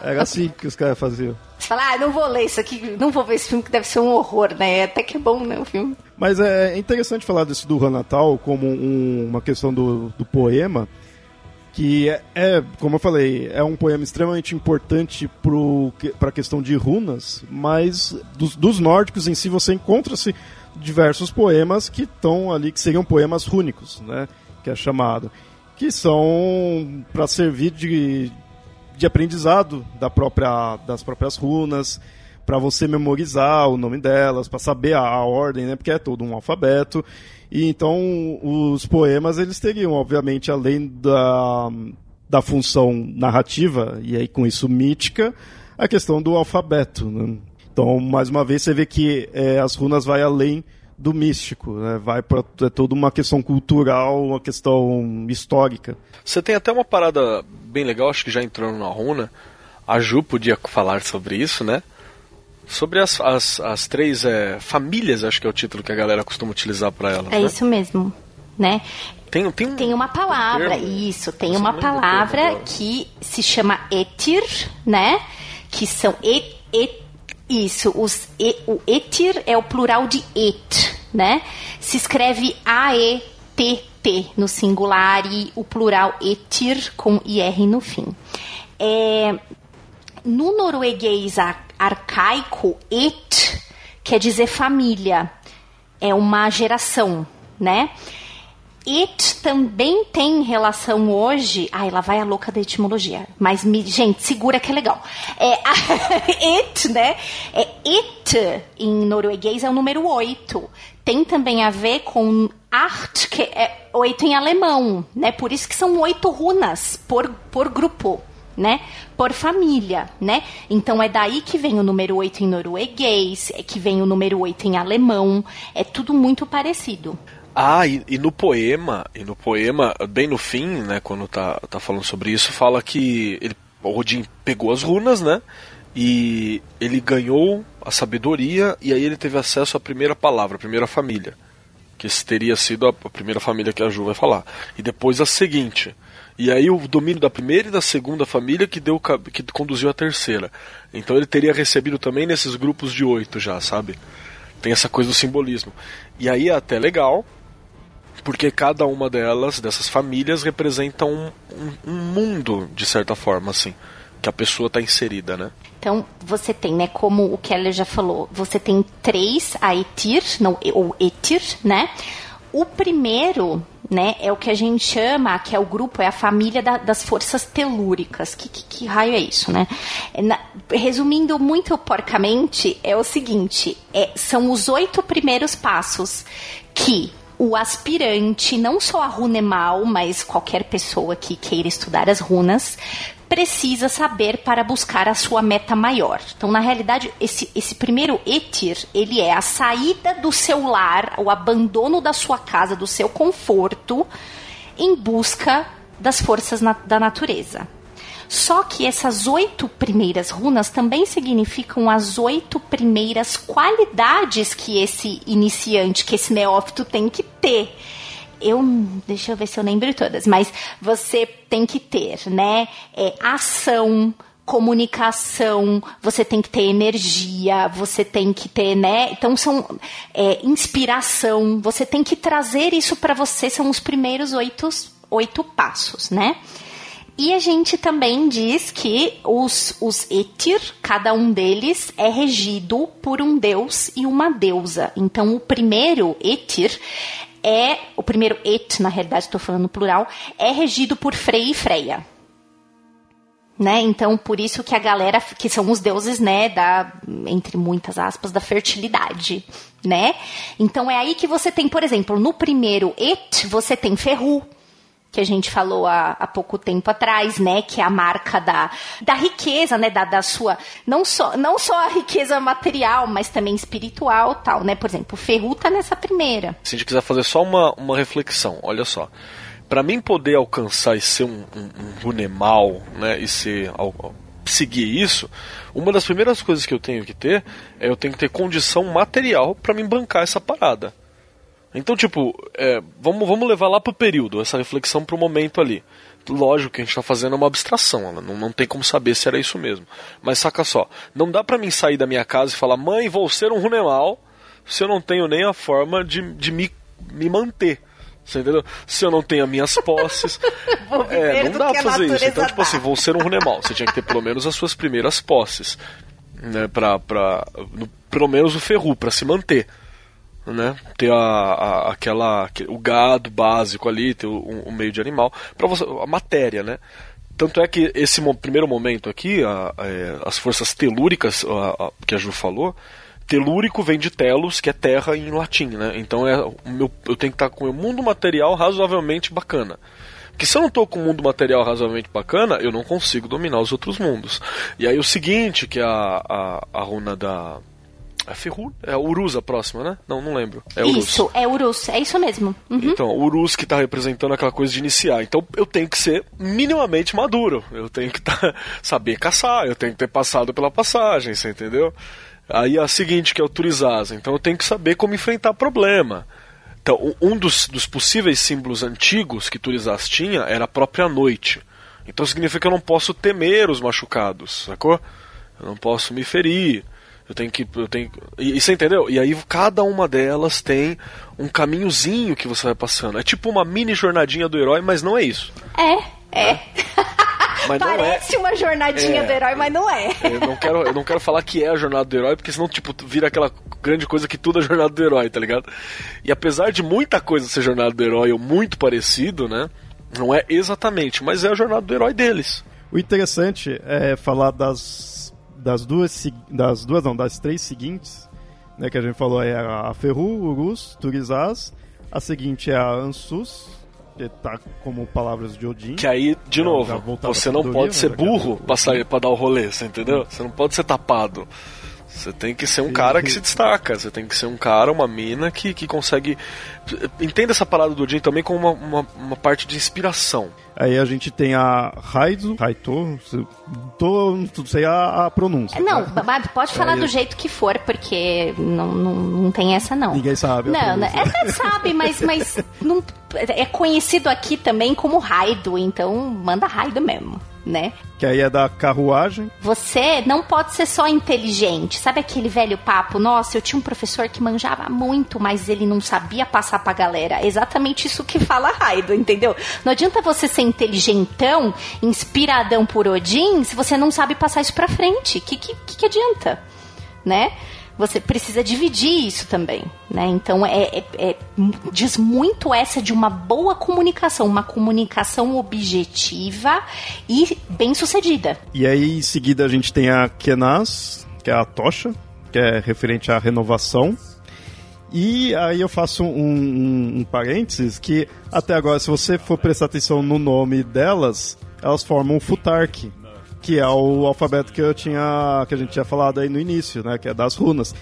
Era assim que os caras faziam. Você fala, ah, não vou ler isso aqui, não vou ver esse filme que deve ser um horror, né? Até que é bom, né, o filme. Mas é interessante falar desse do Natal como um, uma questão do, do poema, que é, é, como eu falei, é um poema extremamente importante para a questão de runas, mas dos, dos nórdicos em si você encontra-se diversos poemas que estão ali, que seriam poemas rúnicos, né? Que é chamado. Que são para servir de, de aprendizado da própria, das próprias runas, para você memorizar o nome delas, para saber a, a, ordem, né? Porque é todo um alfabeto. E então os poemas eles teriam, obviamente, além da, da função narrativa e aí com isso mítica, a questão do alfabeto. Né? Então, mais uma vez, você vê que é, as runas vai além do místico, né? vai para é toda uma questão cultural, uma questão histórica. Você tem até uma parada bem legal, acho que já entrando na runa. A Ju podia falar sobre isso, né? Sobre as, as, as três é, famílias, acho que é o título que a galera costuma utilizar para elas. É né? isso mesmo, né? Tem, tem, tem uma palavra, um isso, tem uma palavra que se chama etir, né? Que são et, et, isso, os, e, o etir é o plural de et, né? Se escreve A-E-T-T no singular e o plural etir com IR no fim. É, no norueguês arcaico, et quer dizer família, é uma geração, né? It também tem relação hoje. Ai, lá vai a louca da etimologia. Mas, me, gente, segura que é legal. É, <laughs> it, né? É it em norueguês é o número 8. Tem também a ver com art, que é oito em alemão, né? Por isso que são oito runas por, por grupo né? Por família, né? Então é daí que vem o número 8 em norueguês, é que vem o número 8 em alemão, é tudo muito parecido. Ah, e, e, no poema, e no poema, bem no fim, né, quando tá, tá falando sobre isso, fala que ele, o Odin pegou as runas, né? E ele ganhou a sabedoria e aí ele teve acesso à primeira palavra, à primeira família. Que teria sido a primeira família que a Ju vai falar. E depois a seguinte. E aí o domínio da primeira e da segunda família que deu que conduziu a terceira. Então ele teria recebido também nesses grupos de oito já, sabe? Tem essa coisa do simbolismo. E aí é até legal, porque cada uma delas, dessas famílias, representa um, um, um mundo, de certa forma, assim, que a pessoa está inserida, né? Então, você tem, né, como o Keller já falou, você tem três Aetir, não, ou Etir, né? O primeiro né? É o que a gente chama, que é o grupo, é a família da, das forças telúricas. Que, que, que, raio é isso, né? É na, resumindo muito porcamente, é o seguinte: é, são os oito primeiros passos que o aspirante, não só a Runemal, mas qualquer pessoa que queira estudar as runas, precisa saber para buscar a sua meta maior. Então, na realidade, esse, esse primeiro etir, ele é a saída do seu lar, o abandono da sua casa, do seu conforto, em busca das forças na, da natureza. Só que essas oito primeiras runas também significam as oito primeiras qualidades que esse iniciante, que esse neófito tem que ter eu deixa eu ver se eu lembro todas, mas você tem que ter, né? É, ação, comunicação, você tem que ter energia, você tem que ter, né? Então são é, inspiração, você tem que trazer isso para você, são os primeiros oito, oito passos, né? E a gente também diz que os, os Etir, cada um deles é regido por um deus e uma deusa. Então, o primeiro Etir é. O primeiro Et, na realidade, estou falando no plural, é regido por Frey e Freya. Né? Então, por isso que a galera, que são os deuses, né, da, entre muitas aspas, da fertilidade, né? Então é aí que você tem, por exemplo, no primeiro Et, você tem Ferru, que a gente falou há, há, pouco tempo atrás, né, que é a marca da, da riqueza, né, da, da sua, não só, não só a riqueza material, mas também espiritual, tal, né, por exemplo, Ferru tá nessa primeira. Se a gente quiser fazer só uma, uma reflexão, olha só, para mim poder alcançar e ser um, um, um runemal, né, e ser seguir isso, uma das primeiras coisas que eu tenho que ter é eu tenho que ter condição material para me bancar essa parada. Então, tipo, é, vamos, vamos levar lá pro período, essa reflexão pro momento ali. Lógico que a gente tá fazendo uma abstração, não, não tem como saber se era isso mesmo. Mas saca só, não dá para mim sair da minha casa e falar, mãe, vou ser um runemal, se eu não tenho nem a forma de, de me, me manter. Você entendeu? Se eu não tenho as minhas posses. <laughs> é, não dá pra fazer isso. Então, tipo assim, vou ser um runemal. Você tinha que ter pelo menos as suas primeiras posses. Né, pra, pra, no, pelo menos o ferru, para se manter. Né? Ter a, a, aquela, o gado básico ali, ter o, meio de animal. para você, a matéria, né? Tanto é que esse primeiro momento aqui, a, a, é, as forças telúricas, que a Ju falou, Telúrico vem de telos, que é terra em latim, né? Então é, meu, eu tenho que estar com o mundo material razoavelmente bacana. Porque se eu não estou com o mundo material razoavelmente bacana, eu não consigo dominar os outros mundos. E aí o seguinte, que é a, a, a runa da. É Ferru? É a próxima, né? Não, não lembro. É Urus. Isso, é Urus, é isso mesmo. Uhum. Então, Urus que está representando aquela coisa de iniciar. Então eu tenho que ser minimamente maduro. Eu tenho que tá, <laughs> saber caçar, eu tenho que ter passado pela passagem, você entendeu? Aí a seguinte, que é o Turizasa. Então eu tenho que saber como enfrentar problema. Então, um dos, dos possíveis símbolos antigos que Turizas tinha era a própria noite. Então significa que eu não posso temer os machucados, sacou? Eu não posso me ferir. Eu tenho que. Eu tenho, e, e você entendeu? E aí cada uma delas tem um caminhozinho que você vai passando. É tipo uma mini jornadinha do herói, mas não é isso. É, é. é. <laughs> Mas é. Parece é. uma jornadinha é. do herói, mas não é. Eu não, quero, eu não quero falar que é a jornada do herói, porque senão, tipo, vira aquela grande coisa que tudo é jornada do herói, tá ligado? E apesar de muita coisa ser jornada do herói ou muito parecido, né? Não é exatamente, mas é a jornada do herói deles. O interessante é falar das, das duas, das duas, não, das três seguintes, né, que a gente falou, é a Ferru, Urus, Turizaz, a seguinte é a Ansus, que tá como palavras de Odin. Que aí, de novo, você não pode ser burro pra sair pra dar o rolê, você entendeu? Você não pode ser tapado. Você tem que ser um cara que se destaca, você tem que ser um cara, uma mina que, que consegue. Entenda essa parada do Odin também como uma, uma, uma parte de inspiração. Aí a gente tem a Raizo, Raito, tô, não sei a, a pronúncia. Não, tá? pode falar do jeito que for, porque não, não, não tem essa não. Ninguém sabe. Não, não é, sabe, mas, mas não, é conhecido aqui também como Raido, então manda Raido mesmo né? Que aí é da carruagem. Você não pode ser só inteligente. Sabe aquele velho papo? Nossa, eu tinha um professor que manjava muito, mas ele não sabia passar pra galera. É exatamente isso que fala Raido, entendeu? Não adianta você ser inteligentão, inspiradão por Odin, se você não sabe passar isso pra frente. O que, que, que adianta? Né? Você precisa dividir isso também, né? Então é, é, é, diz muito essa de uma boa comunicação, uma comunicação objetiva e bem sucedida. E aí em seguida a gente tem a Kenaz, que é a tocha, que é referente à renovação. E aí eu faço um, um, um parênteses que até agora, se você for prestar atenção no nome delas, elas formam o Futark, que é o alfabeto que eu tinha que a gente tinha falado aí no início, né, que é das runas.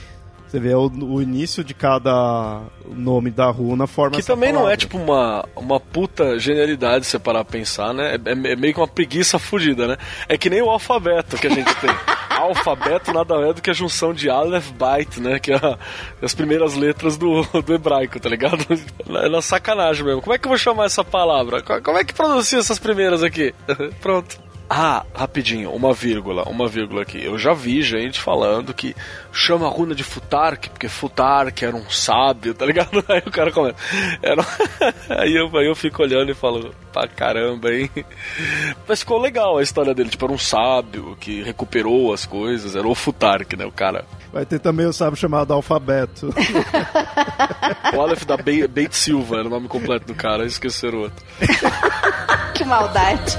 Você vê o, o início de cada nome da runa forma Que também palavra. não é tipo uma, uma puta genialidade você parar a pensar, né? É, é, meio que uma preguiça fodida, né? É que nem o alfabeto que a gente tem. <laughs> alfabeto nada é do que a junção de Aleph Bait, né? Que é a, as primeiras letras do, do hebraico, tá ligado? <laughs> É na sacanagem mesmo. Como é que eu vou chamar essa palavra? Como é que pronuncia essas primeiras aqui? <laughs> Pronto. Ah, rapidinho, uma vírgula, uma vírgula aqui. Eu já vi gente falando que chama a runa de Futark, porque Futark era um sábio, tá ligado? <laughs> Aí o cara começa. Era... <laughs> aí, eu, aí eu fico olhando e falo, pra caramba, hein? Mas ficou legal a história dele, tipo, era um sábio que recuperou as coisas, era o Futark, né? O cara. Vai ter também o sábio chamado Alfabeto. <laughs> o Aleph da Beit Silva era o nome completo do cara, esqueceram outro. que maldade.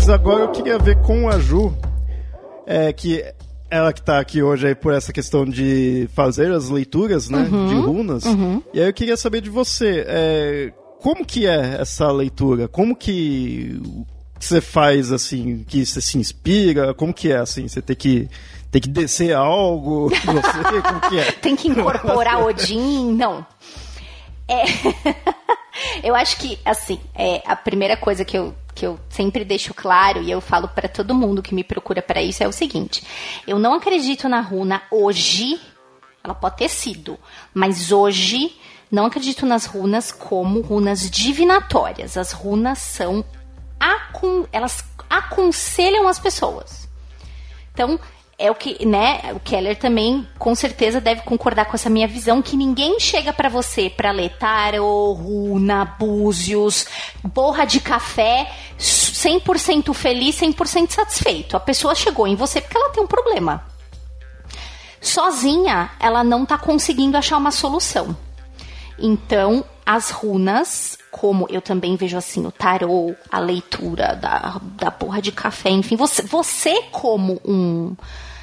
Mas agora eu queria ver com a Ju, é, que ela que está aqui hoje aí por essa questão de fazer as leituras, né, uhum, de runas. Uhum. E aí eu queria saber de você, é, como que é essa leitura? Como que você faz assim, que você se inspira? Como que é assim? Você tem que tem que descer algo? <laughs> Você, como que é? tem que incorporar <laughs> Odin? Não. É. <laughs> eu acho que, assim, é, a primeira coisa que eu, que eu sempre deixo claro e eu falo para todo mundo que me procura para isso é o seguinte: eu não acredito na runa hoje, ela pode ter sido, mas hoje não acredito nas runas como runas divinatórias. As runas são elas aconselham as pessoas. Então, é o que, né? O Keller também com certeza deve concordar com essa minha visão que ninguém chega para você para ler tarô, runa, búzios, borra de café, 100% feliz, 100% satisfeito. A pessoa chegou em você porque ela tem um problema. Sozinha, ela não tá conseguindo achar uma solução. Então, as runas, como eu também vejo assim, o tarô, a leitura da, da porra de café, enfim, você, você como um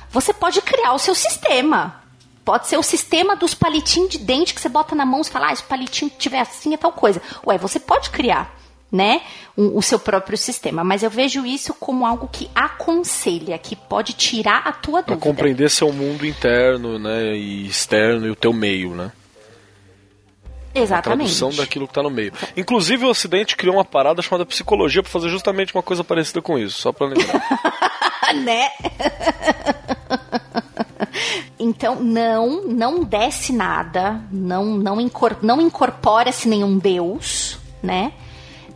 você pode criar o seu sistema. Pode ser o sistema dos palitinhos de dente que você bota na mão e fala, ah, esse palitinho que tiver assim é tal coisa. Ué, você pode criar, né, o, o seu próprio sistema. Mas eu vejo isso como algo que aconselha, que pode tirar a tua dúvida. Pra compreender seu mundo interno, né, e externo e o teu meio, né? Exatamente. A tradução daquilo que está no meio. Inclusive, o Ocidente criou uma parada chamada psicologia para fazer justamente uma coisa parecida com isso, só para lembrar. <laughs> né? <laughs> <laughs> Então, não, não desce nada, não, não, incor, não incorpora-se nenhum deus, né?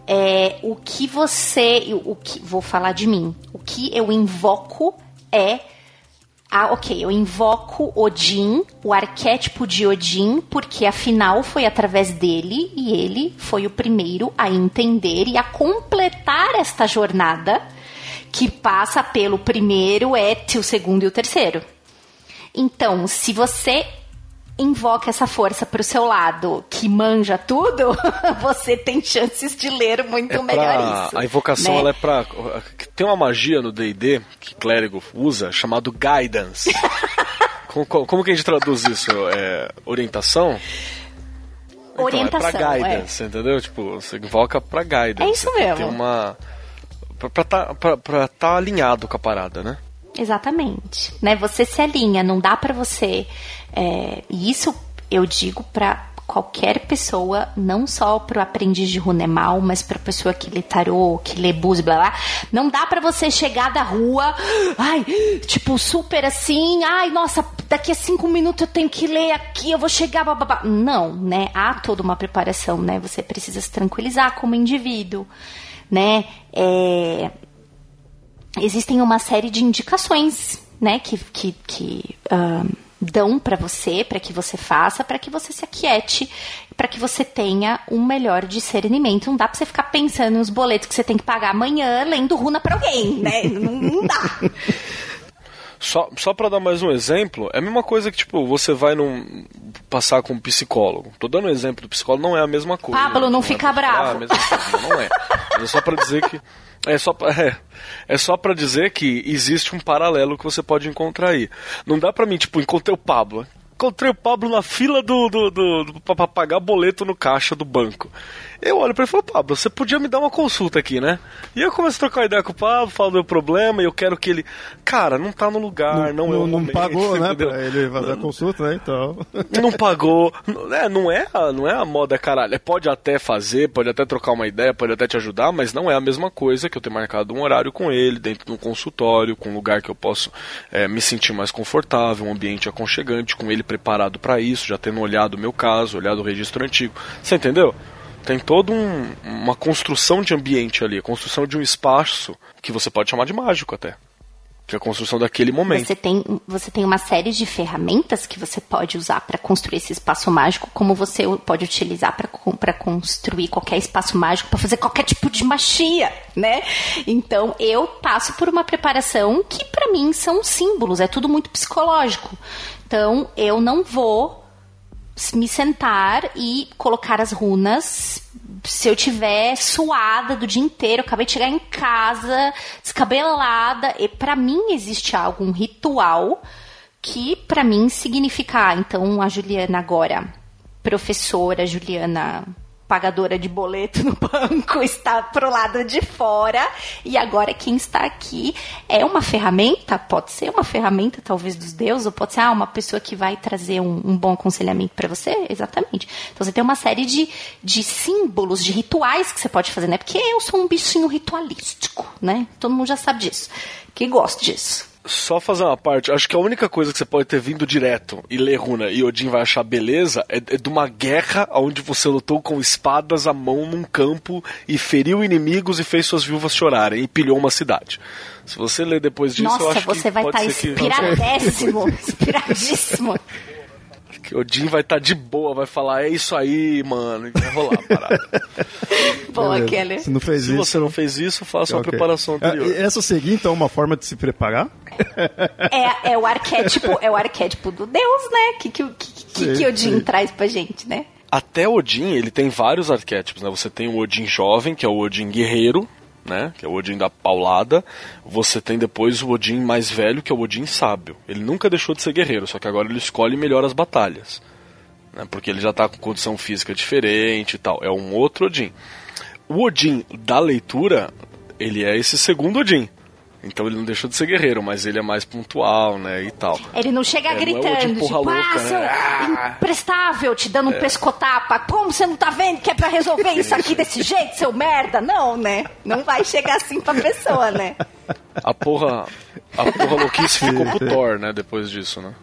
É, o que você, o que vou falar de mim, o que eu invoco é ah, ok, eu invoco Odin, o arquétipo de Odin, porque afinal foi através dele e ele foi o primeiro a entender e a completar esta jornada que passa pelo primeiro, et, o segundo e o terceiro. Então, se você invoca essa força para o seu lado, que manja tudo, <laughs> você tem chances de ler muito é melhor pra, isso. A invocação né? ela é para tem uma magia no D&D que clérigo usa chamado guidance. <laughs> como, como, que a gente traduz isso? É, orientação? Então, orientação, é pra guidance, é. entendeu? Tipo, você invoca pra guidance. É isso mesmo. Tem uma pra tá, tá alinhado com a parada, né? Exatamente. Né? Você se alinha, não dá para você. É, e isso eu digo para qualquer pessoa, não só para o aprendiz de runemal, mas para pessoa que lê tarô, que lê búzios, blá blá. Não dá para você chegar da rua, ai, tipo, super assim, ai, nossa, daqui a cinco minutos eu tenho que ler aqui, eu vou chegar, blá, blá, blá. Não, né? Há toda uma preparação, né? Você precisa se tranquilizar como indivíduo né? É, existem uma série de indicações, né, que, que, que dão para você, para que você faça, para que você se aquiete, para que você tenha um melhor discernimento. Não dá para você ficar pensando nos boletos que você tem que pagar amanhã lendo runa para alguém, né? <laughs> não, não dá. Só, só para dar mais um exemplo, é a mesma coisa que, tipo, você vai num, passar com um psicólogo. Tô dando um exemplo do psicólogo, não é a mesma coisa. Pablo, não, não fica é bravo. Coisa, não é. É só para dizer que é só pra, é, é só para dizer que existe um paralelo que você pode encontrar aí. Não dá para mim, tipo, encontrei o Pablo. Encontrei o Pablo na fila do, do, do, do para pagar boleto no caixa do banco. Eu olho pra ele e falo, Pablo, você podia me dar uma consulta aqui, né? E eu começo a trocar ideia com o Pablo, falo meu problema, e eu quero que ele. Cara, não tá no lugar, não, não é o Não momento, pagou, né? entendeu? Pra ele fazer a consulta, né? Então. Não pagou. É, não é, a- não é a moda, caralho. É, Pode até fazer, pode até trocar uma ideia, pode até te ajudar, mas não é a mesma coisa que eu ter marcado um horário com ele, dentro de um consultório, com um lugar que eu posso é, me sentir mais confortável, um ambiente aconchegante, com ele preparado pra isso, já tendo olhado o meu caso, olhado o registro antigo. Você entendeu? Tem toda um, uma construção de ambiente ali, construção de um espaço que você pode chamar de mágico até. Que é a construção daquele momento. Você tem, você tem uma série de ferramentas que você pode usar para construir esse espaço mágico, como você pode utilizar para construir qualquer espaço mágico, para fazer qualquer tipo de magia, né? Então, eu passo por uma preparação que para mim são símbolos, é tudo muito psicológico. Então, eu não vou me sentar e colocar as runas. Se eu tiver suada do dia inteiro, acabei de chegar em casa, descabelada, e para mim existe algo, um ritual que para mim significa, ah, então a Juliana agora, professora Juliana pagadora de boleto no banco <laughs> está pro lado de fora e agora quem está aqui é uma ferramenta, pode ser uma ferramenta talvez dos deuses, ou pode ser ah, uma pessoa que vai trazer um, um bom aconselhamento para você, exatamente. Então você tem uma série de, de símbolos, de rituais que você pode fazer, né? Porque eu sou um bichinho ritualístico, né? Todo mundo já sabe disso, que gosto disso. Só fazer uma parte, acho que a única coisa que você pode ter vindo direto e ler Runa e Odin vai achar beleza é, é de uma guerra onde você lutou com espadas à mão num campo e feriu inimigos e fez suas viúvas chorarem e pilhou uma cidade. Se você ler depois disso, eu Nossa, acho você que vai estar ser que- inspiradíssimo, <laughs> Odin vai estar de boa, vai falar, é isso aí, mano, e vai rolar a parada. <laughs> Boa. Se não fez Se isso. você não fez isso, faça uma preparação anterior. É, Essa seria, então, uma forma de se preparar? É, é o arquétipo, é o arquétipo do Deus, né? Que que, que, que, que Odin sim. traz pra gente, né? Até Odin, ele tem vários arquétipos, né? Você tem o Odin jovem, que é o Odin guerreiro, né? Que é o Odin da paulada. Você tem depois o Odin mais velho, que é o Odin sábio. Ele nunca deixou de ser guerreiro, só que agora ele escolhe melhor as batalhas. Né? Porque ele já tá com condição física diferente e tal. É um outro Odin. O Odin da leitura, ele é esse segundo Odin. Então ele não deixou de ser guerreiro, mas ele é mais pontual, né, e tal. Ele não chega É, não é gritando, Odin porra tipo, louca, ah, seu né? Ah! imprestável, te dando um pescotapa. Como você não tá vendo que é pra resolver isso aqui desse jeito, seu merda? Não, né? Não vai chegar assim pra pessoa, né? A porra, a porra louquice <laughs> ficou pro Thor, né, depois disso, né?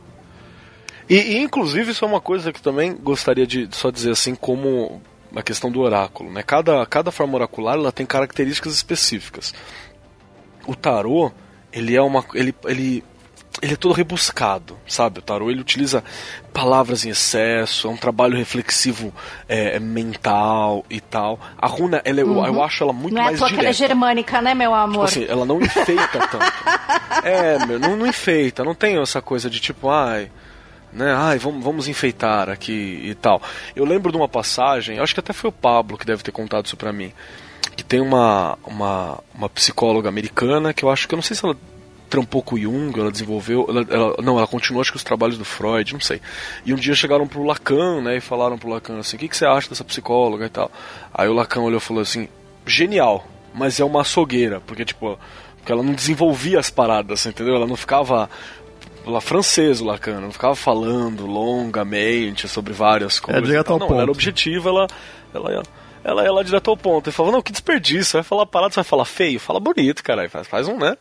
E, e, inclusive isso é uma coisa que também gostaria de só dizer assim como a questão do oráculo, né? Cada, cada forma oracular ela tem características específicas. O tarô, ele é uma ele, ele ele é todo rebuscado, sabe? O tarô ele utiliza palavras em excesso, é um trabalho reflexivo é, mental e tal. A runa, ela, é- eu, eu acho ela muito Não é mais toa que ela é direta. germânica, né, meu Tipo amor? assim, ela não enfeita tanto. <laughs> É, meu, não, não enfeita, não tem essa coisa de tipo, ai, né, ai, vamos, vamos enfeitar aqui e tal. Eu lembro de uma passagem, acho que até foi o Pablo que deve ter contado isso pra mim, que tem uma, uma, uma psicóloga americana que eu acho que eu não sei se ela trampou com o Jung, ela desenvolveu, ela, ela- não, ela continuou acho que os trabalhos do Freud, não sei. E um dia chegaram pro Lacan, né, e falaram pro Lacan assim, o que, que você acha dessa psicóloga e tal. Aí o Lacan olhou e falou assim, genial, mas é uma açougueira, porque tipo, porque ela não desenvolvia as paradas, entendeu? Ela não ficava lá francês o Lacan, não ficava falando longamente sobre várias coisas. direto e tal. ao não, ponto. ela era objetiva, ela ela ela ia lá direto ao ponto. Ele falava, não, que desperdício, vai falar parado, vai falar feio, fala bonito, cara, faz, faz um, né?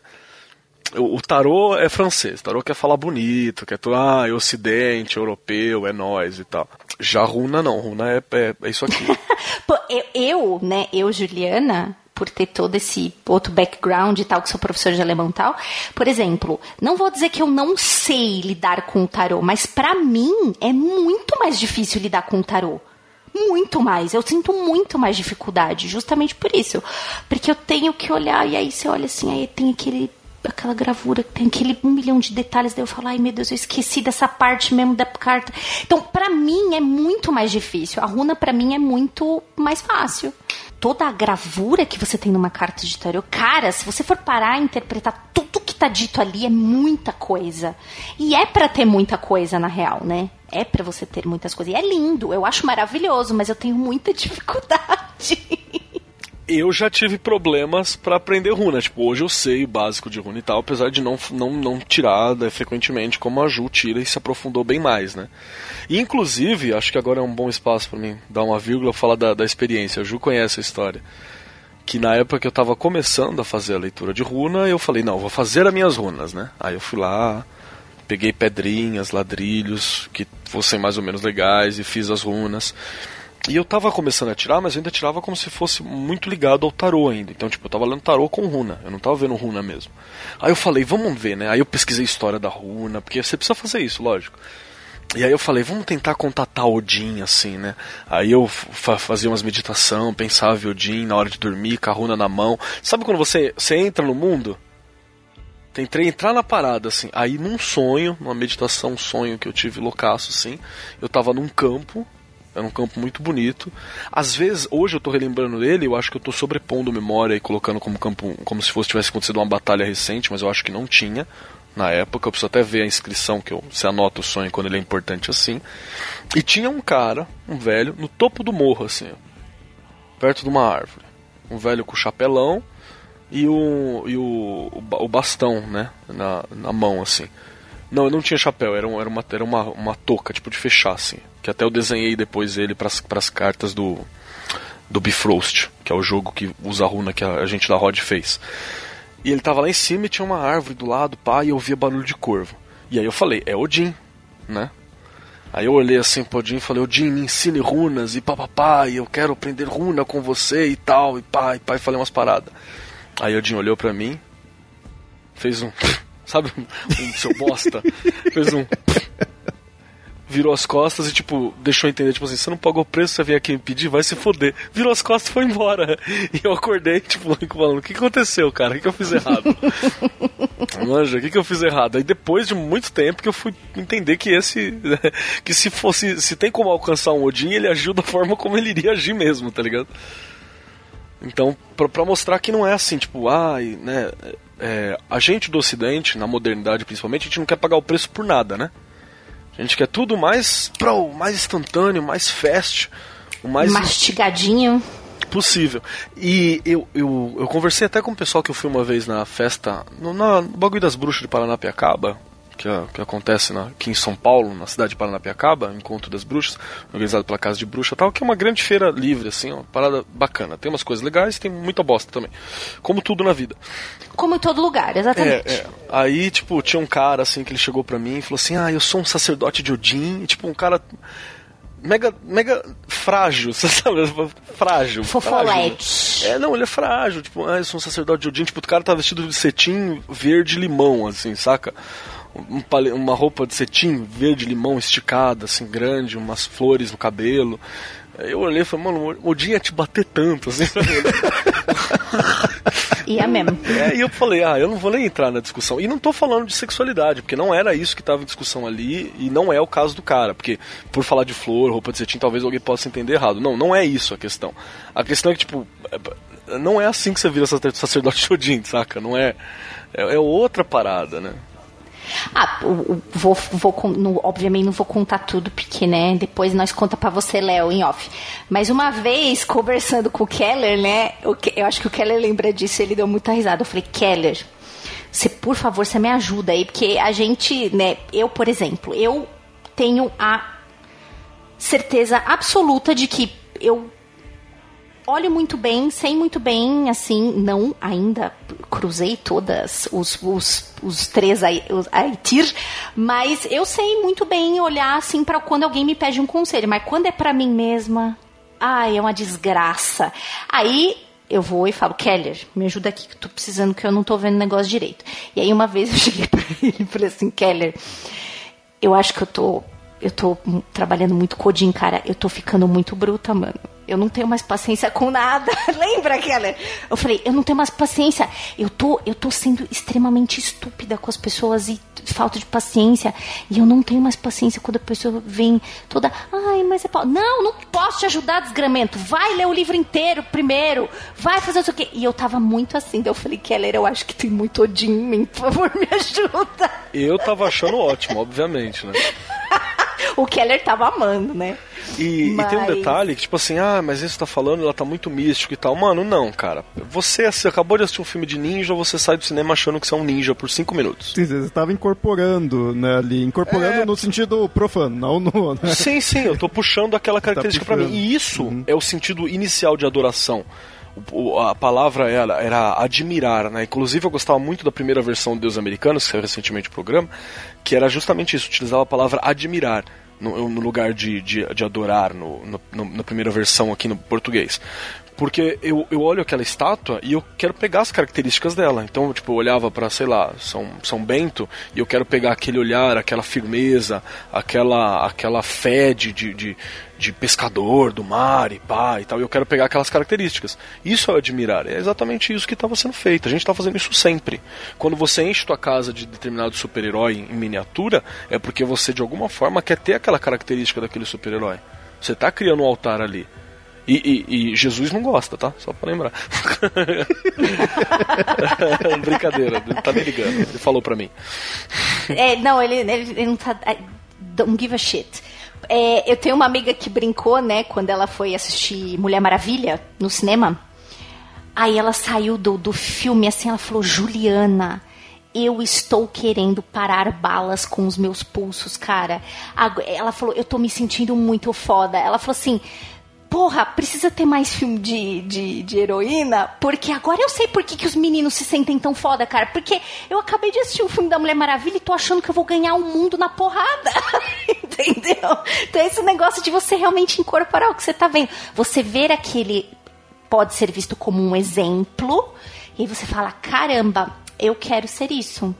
O, o tarô é francês, o tarô quer falar bonito, quer tu, ah, é ocidente, europeu, é nós e tal. Já runa não, runa é, é, é isso aqui. <laughs> Pô, eu, eu, né, eu, Juliana, por ter todo esse outro background e tal, que sou professora de alemão e tal, por exemplo, não vou dizer que eu não sei lidar com o tarô, mas pra mim é muito mais difícil lidar com o tarô. Muito mais. Eu sinto muito mais dificuldade, justamente por isso. Porque eu tenho que olhar, e aí você olha assim, aí tem aquele aquela gravura tem aquele um milhão de detalhes, daí eu falo, ai meu Deus, eu esqueci dessa parte mesmo da carta. Então, pra mim é muito mais difícil. A runa pra mim é muito mais fácil. Toda a gravura que você tem numa carta de tarô, cara, se você for parar e interpretar tudo que tá dito ali é muita coisa. E é pra ter muita coisa na real, né? É para você ter muitas coisas. E é lindo, eu acho maravilhoso, mas eu tenho muita <laughs> dificuldade. eu já tive problemas para aprender runa. Tipo, hoje eu sei o básico de runa e tal, apesar de não, não, não tirar né, frequentemente como a Ju tira e se aprofundou bem mais, né? E, inclusive, acho que agora é um bom espaço para mim dar uma vírgula e falar da, da experiência. A Ju conhece a história. Que na época que eu tava começando a fazer a leitura de runa, eu falei, não, vou fazer as minhas runas, né? Aí eu fui lá, peguei pedrinhas, ladrilhos que fossem mais ou menos legais e fiz as runas. E eu tava começando a tirar, mas eu ainda tirava como se fosse muito ligado ao tarô ainda. Então, tipo, eu tava lendo tarô com runa. Eu não tava vendo runa mesmo. Aí eu falei, vamos ver, né? Aí eu pesquisei a história da runa, porque você precisa fazer isso, lógico. E aí eu falei, vamos tentar contatar Odin, assim, né? Aí eu fazia umas meditação, pensava em Odin na hora de dormir, com a runa na mão. Sabe quando você, você entra no mundo? Tentei entrar na parada, assim. Aí num sonho, numa meditação, um sonho que eu tive loucaço, assim. Eu tava num campo, era um campo muito bonito. Às vezes, hoje eu tô relembrando dele, eu acho que eu tô sobrepondo memória e colocando como campo, como se fosse tivesse acontecido uma batalha recente, mas eu acho que não tinha na época. Eu preciso até ver a inscrição que eu, se anota o sonho quando ele é importante assim. E tinha um cara, um velho, no topo do morro, assim, perto de uma árvore. Um velho com chapelão e o, e o, o bastão, né, na, na mão, assim. Não, não tinha chapéu, era, um, era, uma, era uma, uma touca, tipo de fechar, assim. Que até eu desenhei depois ele para as cartas do, do Bifrost, que é o jogo que usa a runa que a, a gente da Rod fez. E ele tava lá em cima e tinha uma árvore do lado, pá, e eu via barulho de corvo. E aí eu falei, é Odin, né? Aí eu olhei assim pro Odin e falei, Odin, me ensine runas e papapá, e eu quero aprender runa com você e tal, e pá, e pá, e falei umas paradas. Aí Odin olhou pra mim, fez um. <laughs> Sabe, um seu bosta? fez um. Virou as costas e, tipo, deixou entender, tipo assim, você não pagou o preço, você veio aqui me pedir, vai se foder. Virou as costas e foi embora. E eu acordei, tipo, falando, o que aconteceu, cara? O que, que eu fiz errado? <laughs> Manja, o que, que eu fiz errado? Aí depois de muito tempo que eu fui entender que esse. <laughs> que se fosse. Se tem como alcançar um Odin, ele agiu da forma como ele iria agir mesmo, tá ligado? Então, pra mostrar que não é assim, tipo, ai, né? É, a gente do Ocidente, na modernidade principalmente, a gente não quer pagar o preço por nada, né? A gente quer tudo mais pro, mais instantâneo, mais fast, o mais mastigadinho possível. E eu, eu, eu conversei até com o pessoal que eu fui uma vez na festa, no, na, no bagulho das bruxas de Paranapiacaba, que, que acontece na, aqui em São Paulo, na cidade de Paranapiacaba, Encontro das Bruxas, organizado pela Casa de Bruxa tal, que é uma grande feira livre, assim, uma parada bacana. Tem umas coisas legais tem muita bosta também. Como tudo na vida. Como em todo lugar, exatamente. É, é. Aí, tipo, tinha um cara, assim, que ele chegou pra mim e falou assim, ah, eu sou um sacerdote de Odin, e, tipo, um cara mega, mega frágil, <laughs> você sabe? Frágil. Fofolete. É, não, ele é frágil. Tipo, ah, eu sou um sacerdote de Odin. Tipo, o cara tá vestido de cetim verde limão, assim, saca? Um, uma roupa de cetim verde limão esticada, assim, grande, umas flores no cabelo. Eu olhei e falei, mano, o Odin ia te bater tanto, assim, <laughs> Ia mesmo. É, e eu falei, ah, eu não vou nem entrar na discussão. E não tô falando de sexualidade, porque não era isso que tava em discussão ali, e não é o caso do cara, porque por falar de flor, roupa de cetim, talvez alguém possa entender errado. Não, não é isso a questão. A questão é que, tipo, é, não é assim que você vira sacerdote de Odin, saca? Não é, é. É outra parada, né? Ah, vou, vou, no, obviamente não vou contar tudo, porque, né, depois nós conta para você, Léo, em off. Mas uma vez, conversando com o Keller, né, eu acho que o Keller lembra disso, ele deu muita risada. Eu falei, Keller, você, por favor, você me ajuda aí, porque a gente, né, eu, por exemplo, eu tenho a certeza absoluta de que eu olho muito bem, sei muito bem, assim, não ainda cruzei todas os, os, os três Aitir, mas eu sei muito bem olhar assim para quando alguém me pede um conselho, mas quando é para mim mesma, ai, é uma desgraça. Aí eu vou e falo, Keller, me ajuda aqui que eu tô precisando que eu não tô vendo o negócio direito. E aí uma vez <laughs> eu cheguei para ele e falei assim, Keller, eu acho que eu tô eu tô trabalhando muito codinho, cara, eu tô ficando muito bruta, mano eu não tenho mais paciência com nada. <laughs> Lembra, Keller? Eu falei, eu não tenho mais paciência. Eu tô, eu tô sendo extremamente estúpida com as pessoas e falta de paciência. E eu não tenho mais paciência quando a pessoa vem toda, ai, mas é Não, não posso te ajudar, desgramento. Vai ler o livro inteiro primeiro. Vai fazer isso aqui. E eu tava muito assim. Daí eu falei, Keller, eu acho que tem muito Odin em mim. Por favor, me ajuda. Eu tava achando ótimo, obviamente, né? <laughs> o Keller tava amando, né? E, Mas- e tem um detalhe que, tipo assim, ah, mas isso tá falando, ela tá muito místico e tal. Mano, não, cara. Você, você acabou de assistir um filme de ninja, você sai do cinema achando que você é um ninja por cinco minutos. Sim, Você estava incorporando, né, ali. Incorporando É. no sentido profano, não no. Né? Sim, sim, eu tô puxando aquela <laughs> característica pra mim. puxando. E isso é o sentido inicial de adoração. O- o- a palavra era, era admirar, né? Inclusive eu gostava muito da primeira versão do Deus Americanos, que saiu recentemente no programa, que era justamente isso, utilizava a palavra admirar no, no lugar de, de, de adorar no, no- na primeira versão aqui no português. Porque eu, eu olho aquela estátua e eu quero pegar as características dela. Então, tipo, eu olhava para sei lá, São, São Bento e eu quero pegar aquele olhar, aquela firmeza, aquela, aquela fé de, de, de, pescador do mar e pá e tal. E eu quero pegar aquelas características. Isso é admirar. É exatamente isso que estava sendo feito. A gente está fazendo isso sempre. Quando você enche tua casa de determinado super-herói em miniatura, é porque você de alguma forma quer ter aquela característica daquele super-herói. Você está criando um altar ali. E, e- e Jesus não gosta, tá? Só pra lembrar. <laughs> Brincadeira, ele tá me ligando. Ele falou pra mim. É, não, ele, ele, ele não tá. é, Don't give a shit. É, eu tenho uma amiga que brincou, né, quando ela foi assistir Mulher Maravilha no cinema. Aí ela saiu do, do filme assim, ela falou: Juliana, eu estou querendo parar balas com os meus pulsos, cara. Ela falou: eu tô me sentindo muito foda. Ela falou assim. Porra, precisa ter mais filme de, de, de heroína, porque agora eu sei por que, que os meninos se sentem tão foda, cara. Porque eu acabei de assistir o filme da Mulher Maravilha e tô achando que eu vou ganhar o mundo na porrada. <laughs> Entendeu? Então, esse negócio de você realmente incorporar o que você tá vendo. Você ver aquele pode ser visto como um exemplo, e você fala: caramba, eu quero ser isso.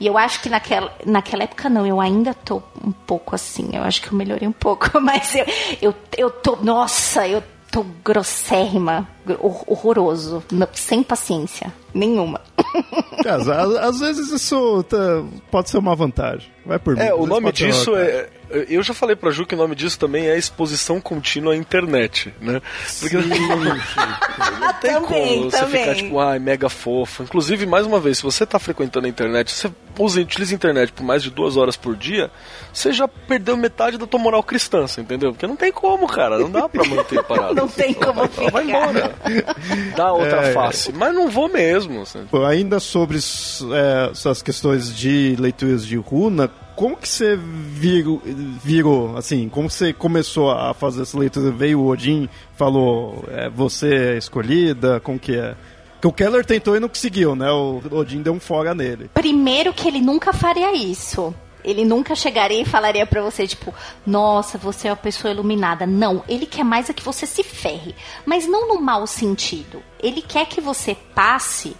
E eu acho que naquela, naquela época não, eu ainda tô um pouco assim, eu acho que eu melhorei um pouco, <laughs> mas eu, eu, eu tô, nossa, eu tô grossérrima, horroroso, sem paciência nenhuma. <laughs> Às, às- às vezes isso tá- pode ser uma vantagem. Vai por mim. É, o nome disso vantagem. é. Eu já falei pra Ju que o nome disso também é exposição contínua à internet, né? Porque <laughs> não tem Também, como você também. ficar tipo, ai, mega fofo. Inclusive, mais uma vez, se você tá frequentando a internet, se você usa, utiliza a internet por mais de duas horas por dia, você já perdeu metade da tua moral cristã, você entendeu? Porque não tem como, cara. Não dá pra manter parado. <laughs> Não tem como Vai, vai ficar. embora. <laughs> Dá outra É, face. Mas não vou mesmo. assim. Ainda sobre é, essas questões de leituras de runa, como que você virou, virou, assim, como você começou a fazer essa leitura? Veio o Odin, falou, é, você é escolhida, como que é? Que o Keller tentou e não conseguiu, né? O Odin deu um fora nele. Primeiro que ele nunca faria isso. Ele nunca chegaria e falaria pra você, tipo, nossa, você é uma pessoa iluminada. Não, ele quer mais é que você se ferre. Mas não no mau sentido. Ele quer que você passe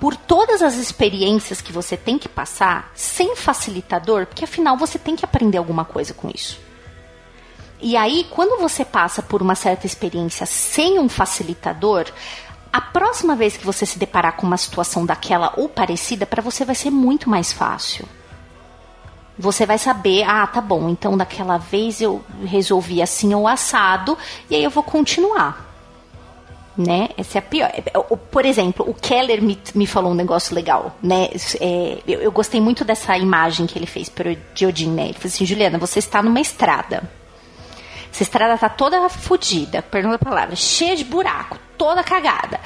por todas as experiências que você tem que passar sem facilitador, porque afinal você tem que aprender alguma coisa com isso. E aí, quando você passa por uma certa experiência sem um facilitador, a próxima vez que você se deparar com uma situação daquela ou parecida, para você vai ser muito mais fácil. Você vai saber, ah, tá bom, então daquela vez eu resolvi assim ou assado, e aí eu vou continuar. Né? Essa é a pior. É, Por exemplo, o Keller me, me falou um negócio legal, né? É, eu, eu gostei muito dessa imagem que ele fez para o Odin, né? Ele falou assim, Juliana, você está numa estrada. Essa estrada tá toda fodida, perdão a palavra, cheia de buraco, toda cagada.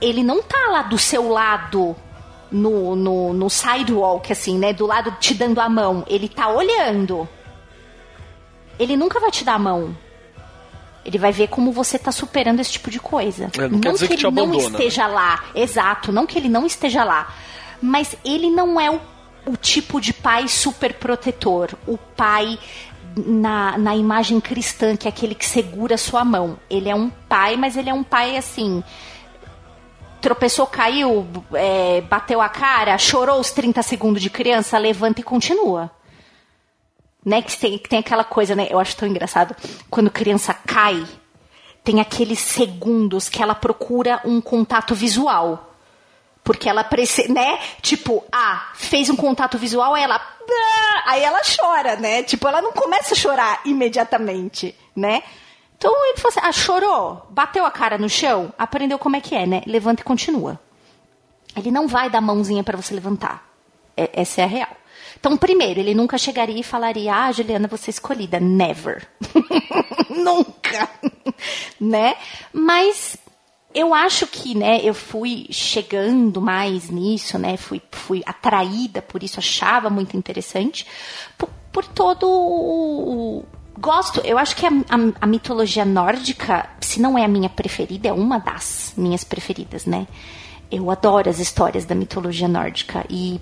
Ele não tá lá do seu lado no, no, no sidewalk, assim, né? Do lado te dando a mão. Ele tá olhando. Ele nunca vai te dar a mão. Ele vai ver como você tá superando esse tipo de coisa. É, não quer dizer que ele te não abandona, né? esteja lá. Exato, não que ele não esteja lá. Mas ele não é o, o tipo de pai super protetor. O pai na, na imagem cristã, que é aquele que segura a sua mão. Ele é um pai, mas ele é um pai assim. Tropeçou, caiu, é, bateu a cara, chorou os 30 segundos de criança, levanta e continua. Né? Que tem, que tem aquela coisa, né? Eu acho tão engraçado. Quando criança cai, tem aqueles segundos que ela procura um contato visual. Porque ela precisa, né? Tipo, ah, fez um contato visual, aí ela. Aí ela chora, né? Tipo, ela não começa a chorar imediatamente, né? Então ele falou assim: ah, chorou, bateu a cara no chão, aprendeu como é que é, né? Levanta e continua. Ele não vai dar mãozinha pra você levantar. É, essa é a real. Então, primeiro, ele nunca chegaria e falaria: Ah, Juliana, você é escolhida. Never. <laughs> nunca. né? Mas eu acho que, né, eu fui chegando mais nisso, né, fui, fui atraída por isso, achava muito interessante, por, por todo o, Gosto, eu acho que a, a, a, mitologia nórdica, se não é a minha preferida, é uma das minhas preferidas, né? Eu adoro as histórias da mitologia nórdica e,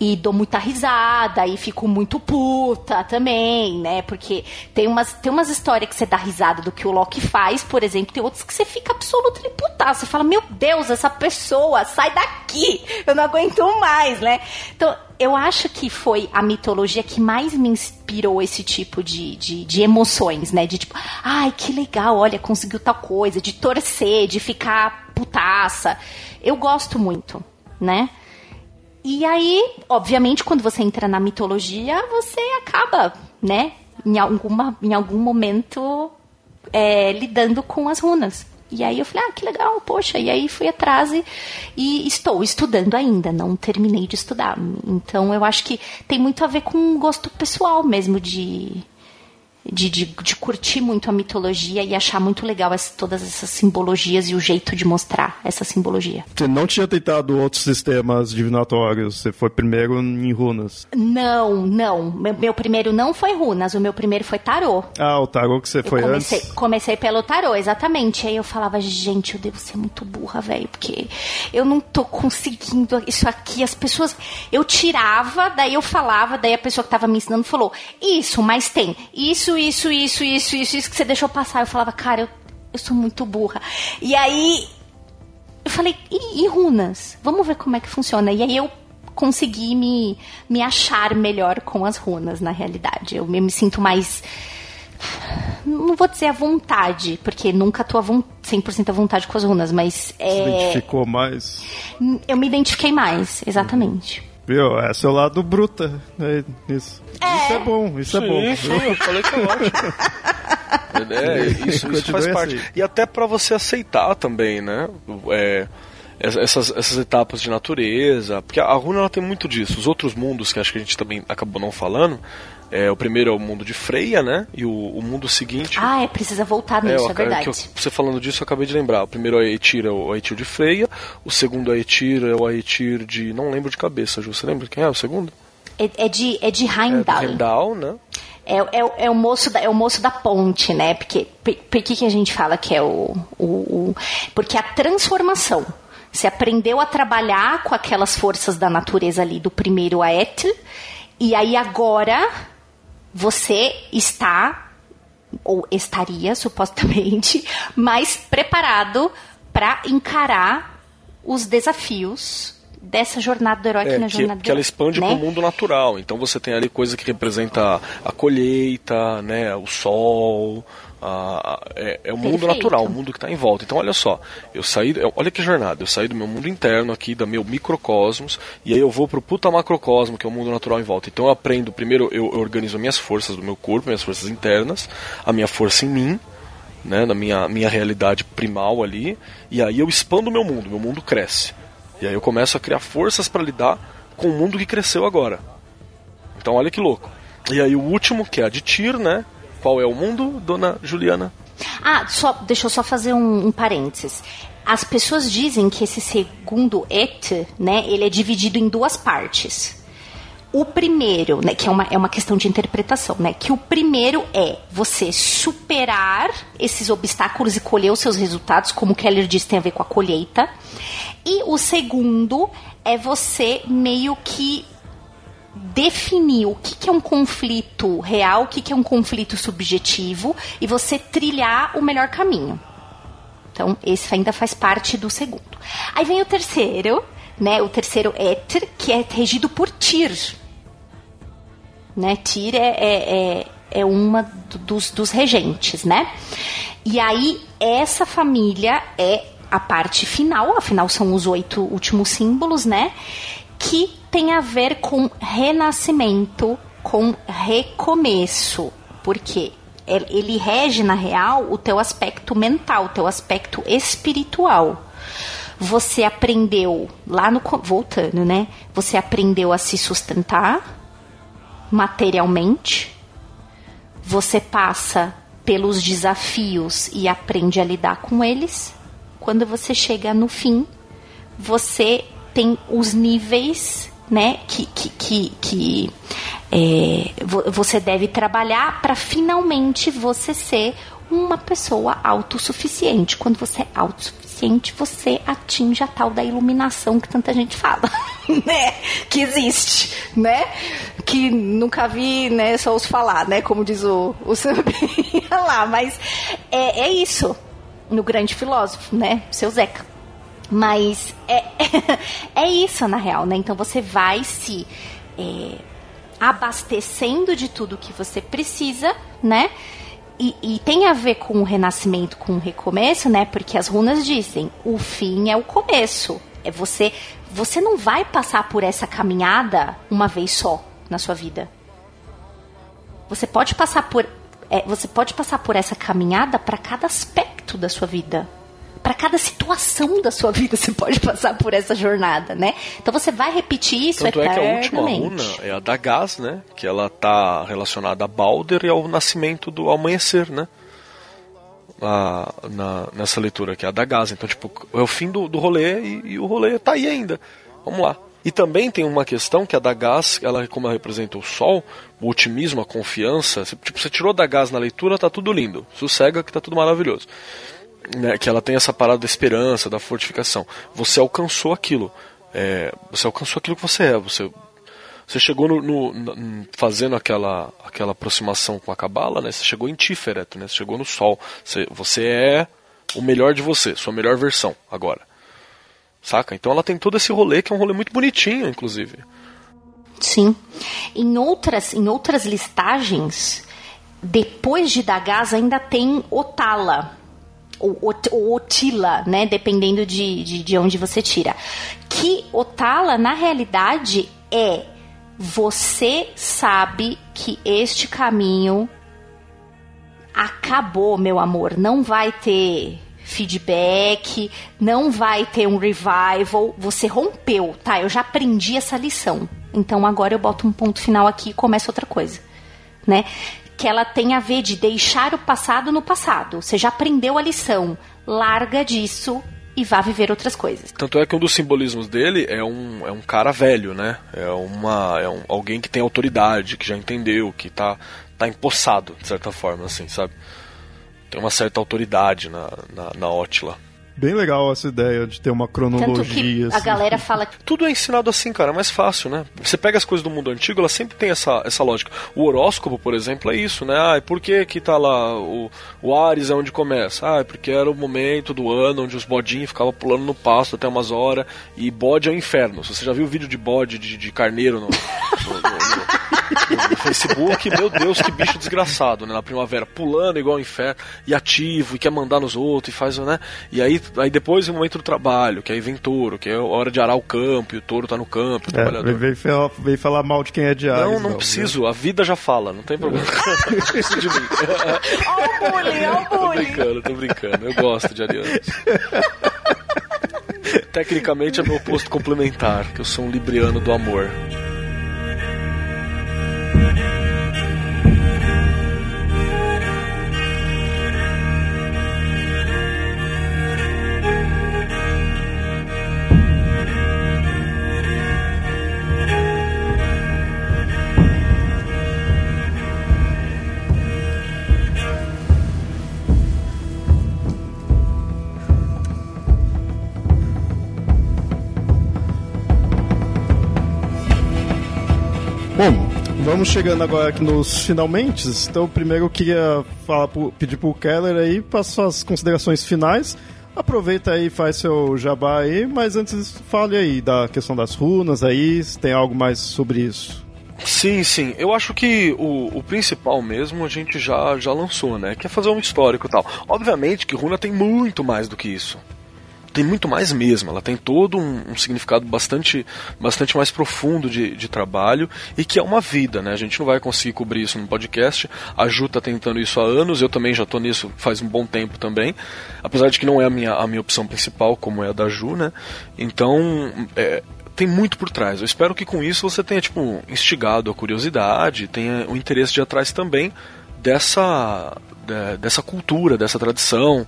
e dou muita risada e fico muito puta também, né? Porque tem umas, tem umas histórias que você dá risada do que o Loki faz, por exemplo, tem outras que você fica absolutamente puta. Você fala, meu Deus, essa pessoa, sai daqui! Eu não aguento mais, né? Então, eu acho que foi a mitologia que mais me inspirou esse tipo de, de, de, emoções, né? De tipo, ai, que legal, olha, conseguiu tal coisa, de torcer, de ficar putaça. Eu gosto muito, né? E aí, obviamente, quando você entra na mitologia, você acaba, né, em, alguma, em algum momento é, lidando com as runas. E aí eu falei, ah, que legal, poxa. E aí fui atrás e, e, estou estudando ainda, não terminei de estudar. Então eu acho que tem muito a ver com gosto pessoal mesmo de, de, de, de, curtir muito a mitologia e achar muito legal essa, todas essas simbologias e o jeito de mostrar essa simbologia. Você não tinha tentado outros sistemas divinatórios? Você foi primeiro em runas? Não, não. Meu, meu primeiro não foi runas, o meu primeiro foi tarô. Ah, o tarô que você eu foi comecei, antes? Comecei pelo tarô, exatamente. Aí eu falava, gente, eu devo ser muito burra, velho, porque eu não tô conseguindo isso aqui. As pessoas. Eu tirava, daí eu falava, daí a pessoa que tava me ensinando falou, isso, mas tem isso isso, isso, isso, isso, isso, que você deixou passar. Eu falava, cara, eu, eu sou muito burra. E aí eu falei, e, e runas? Vamos ver como é que funciona. E aí eu consegui me, me achar melhor com as runas, na realidade. Eu me, sinto mais. Não vou dizer à vontade, porque nunca estou 100% à vontade com as runas, mas. É... Se identificou mais? Eu me identifiquei mais, exatamente. Viu? Esse é o lado bruta. É isso. É. Isso é bom, isso sim, é bom. Sim, eu falei que é ótimo. É, isso, <laughs> isso faz parte. Assim. E até para você aceitar também, né? É, essas, essas etapas de natureza. Porque a runa ela tem muito disso. Os outros mundos, que acho que a gente também acabou não falando, é, o primeiro é o mundo de Freia, né? E o, o mundo seguinte. Ah, é, precisa voltar nisso, é, é verdade. Eu, você falando disso, eu acabei de lembrar. O primeiro é Aetir, é o Aetir de Freia. O segundo é Aetir, é o Aetir de. Não lembro de cabeça, Ju. Você lembra quem é o segundo? É, é de, é de Heimdall. É Heimdall, né? É, é, é, o moço da, é o moço da ponte, né? Porque, por, por que, que a gente fala que é o, o, o. Porque a transformação. Você aprendeu a trabalhar com aquelas forças da natureza ali do primeiro Aet, e aí agora você está ou estaria supostamente <laughs> mais preparado para encarar os desafios dessa jornada do herói é, na jornada que, que ela expande né? para o mundo natural. Então você tem ali coisa que representa a colheita, né, o sol, a, é, é, o mundo Perfeito. natural, o mundo que está em volta. Então, olha só, eu saí, olha que jornada, eu saí do meu mundo interno aqui, do meu microcosmos, e aí eu vou pro puta macrocosmo, que é o mundo natural em volta. Então, eu aprendo, primeiro, eu, eu organizo minhas forças do meu corpo, minhas forças internas, a minha força em mim, né, na minha, minha realidade primal ali, e aí eu expando o meu mundo, meu mundo cresce. E aí eu começo a criar forças para lidar com o mundo que cresceu agora. Então, olha que louco. E aí o último, que é a de Tyr, né? Qual é o mundo, dona Juliana? Ah, só, deixa eu só fazer um, um parênteses. As pessoas dizem que esse segundo et, né, ele é dividido em duas partes. O primeiro, né, que é uma, é uma questão de interpretação, né, que o primeiro é você superar esses obstáculos e colher os seus resultados, como Keller diz, tem a ver com a colheita. E o segundo é você meio que definir o que, que é um conflito real, o que, que é um conflito subjetivo e você trilhar o melhor caminho. Então, esse ainda faz parte do segundo. Aí vem o terceiro, né? O terceiro éter, que é regido por Tyr. Né? Tyr é, é, é, é uma dos, dos regentes, né? E aí, essa família é a parte final, afinal são os oito últimos símbolos, né? Que tem a ver com renascimento, com recomeço. Porque ele rege, na real, o teu aspecto mental, o teu aspecto espiritual. você aprendeu lá no voltando, né? Você aprendeu a se sustentar materialmente. Você passa pelos desafios e aprende a lidar com eles. Quando você chega no fim, você tem os níveis né, que, que, que, que é, você deve trabalhar para finalmente você ser uma pessoa autossuficiente. Quando você é autossuficiente, você atinge a tal da iluminação que tanta gente fala, <laughs> né? Que existe, né? Que nunca vi, né? Só os falar, né? Como diz o, o <laughs> lá. Mas é, é isso no grande filósofo, né? Seu Zeca. Mas é, <laughs> é isso na real, né? Então você vai se é, abastecendo de tudo que você precisa, né? E, e, tem a ver com o renascimento, com o recomeço, né? Porque as runas dizem, o fim é o começo. É você, você não vai passar por essa caminhada uma vez só na sua vida. Você pode passar por, é, você pode passar por essa caminhada para cada aspecto da sua vida para cada situação da sua vida você pode passar por essa jornada, né? Então você vai repetir isso Tanto é que a última runa é a da Gás, né? Que ela tá relacionada a Balder e ao nascimento do amanhecer, né? A, na, nessa leitura que é a da Gás. Então, tipo, é o fim do, do rolê e, e o rolê tá aí ainda. Vamos lá. E também tem uma questão que a da gás, ela como ela representa o sol, o otimismo, a confiança. Tipo, você tirou da gás na leitura, tá tudo lindo. Sossega que tá tudo maravilhoso né, que ela tem essa parada da esperança, da fortificação. Você alcançou aquilo. É, você alcançou aquilo que você é. Você, você chegou no, no, fazendo aquela, aquela aproximação com a cabala, né? Você chegou em Tiferet, né? Você chegou no sol. Você, você é o melhor de você, sua melhor versão agora. Saca? Então ela tem todo esse rolê que é um rolê muito bonitinho, inclusive. Sim. Em outras, em outras listagens, depois de Dagaz ainda tem Otala ou, ou Otila, né? Dependendo de, de, de onde você tira. Que Otala, na realidade, é você sabe que este caminho acabou, meu amor. Não vai ter feedback, não vai ter um revival. Você rompeu, tá? Eu já aprendi essa lição. Então agora eu boto um ponto final aqui e começa outra coisa, né? Que ela tem a ver de deixar o passado no passado. Você já aprendeu a lição. Larga disso e vá viver outras coisas. Tanto é que um dos simbolismos dele é um, é um cara velho, né? É, uma, é um, alguém que tem autoridade, que já entendeu, que tá, tá empossado, de certa forma, assim, sabe? Tem uma certa autoridade na, na, na Ótila. Bem legal essa ideia de ter uma cronologia. Assim. A galera fala que. Tudo é ensinado assim, cara, é mais fácil, né? Você pega as coisas do mundo antigo, ela sempre tem essa, essa lógica. O horóscopo, por exemplo, é isso, né? Ah, por que que tá lá o, o Ares é onde começa? Ah, é porque era o momento do ano onde os bodinhos ficavam pulando no pasto até umas horas e bode é o inferno. Se você já viu o vídeo de bode, de, de carneiro no, no, no, no, Facebook, meu Deus, que bicho desgraçado, né? Na primavera, pulando igual o inferno e ativo e quer mandar nos outros e faz, né? E aí aí depois o momento do trabalho, que aí vem touro, que é hora de arar o campo, e o touro tá no campo, o é, trabalhador. Vem, falar, vem falar mal de quem é de Ares. Não, não, não preciso, né? a vida já fala, não tem problema. <laughs> não preciso de mim. <laughs> Olha o bullying, olha o bullying. Tô brincando, tô brincando, eu gosto de arianos. <laughs> Tecnicamente é meu oposto complementar, que eu sou um libriano do amor. Vamos chegando agora aqui nos finalmente. Então, primeiro eu queria falar, pedir pro Keller aí para suas considerações finais. Aproveita aí, faz seu jabá aí, mas antes fale aí da questão das runas aí, se tem algo mais sobre isso. Sim, sim. Eu acho que o, o principal mesmo a gente já, já lançou, né? Que é fazer um histórico e tal. Obviamente que runa tem muito mais do que isso. Tem muito mais mesmo. Ela tem todo um, um significado bastante, bastante mais profundo de, de, trabalho e que é uma vida, né? A gente não vai conseguir cobrir isso no podcast. A Ju tá tentando isso há anos, eu também já tô nisso faz um bom tempo também. Apesar de que não é a minha, a minha opção principal, como é a da Ju, né? Então, é, tem muito por trás. Eu espero que com isso você tenha tipo instigado a curiosidade, tenha o interesse de atrás também dessa dessa cultura, dessa tradição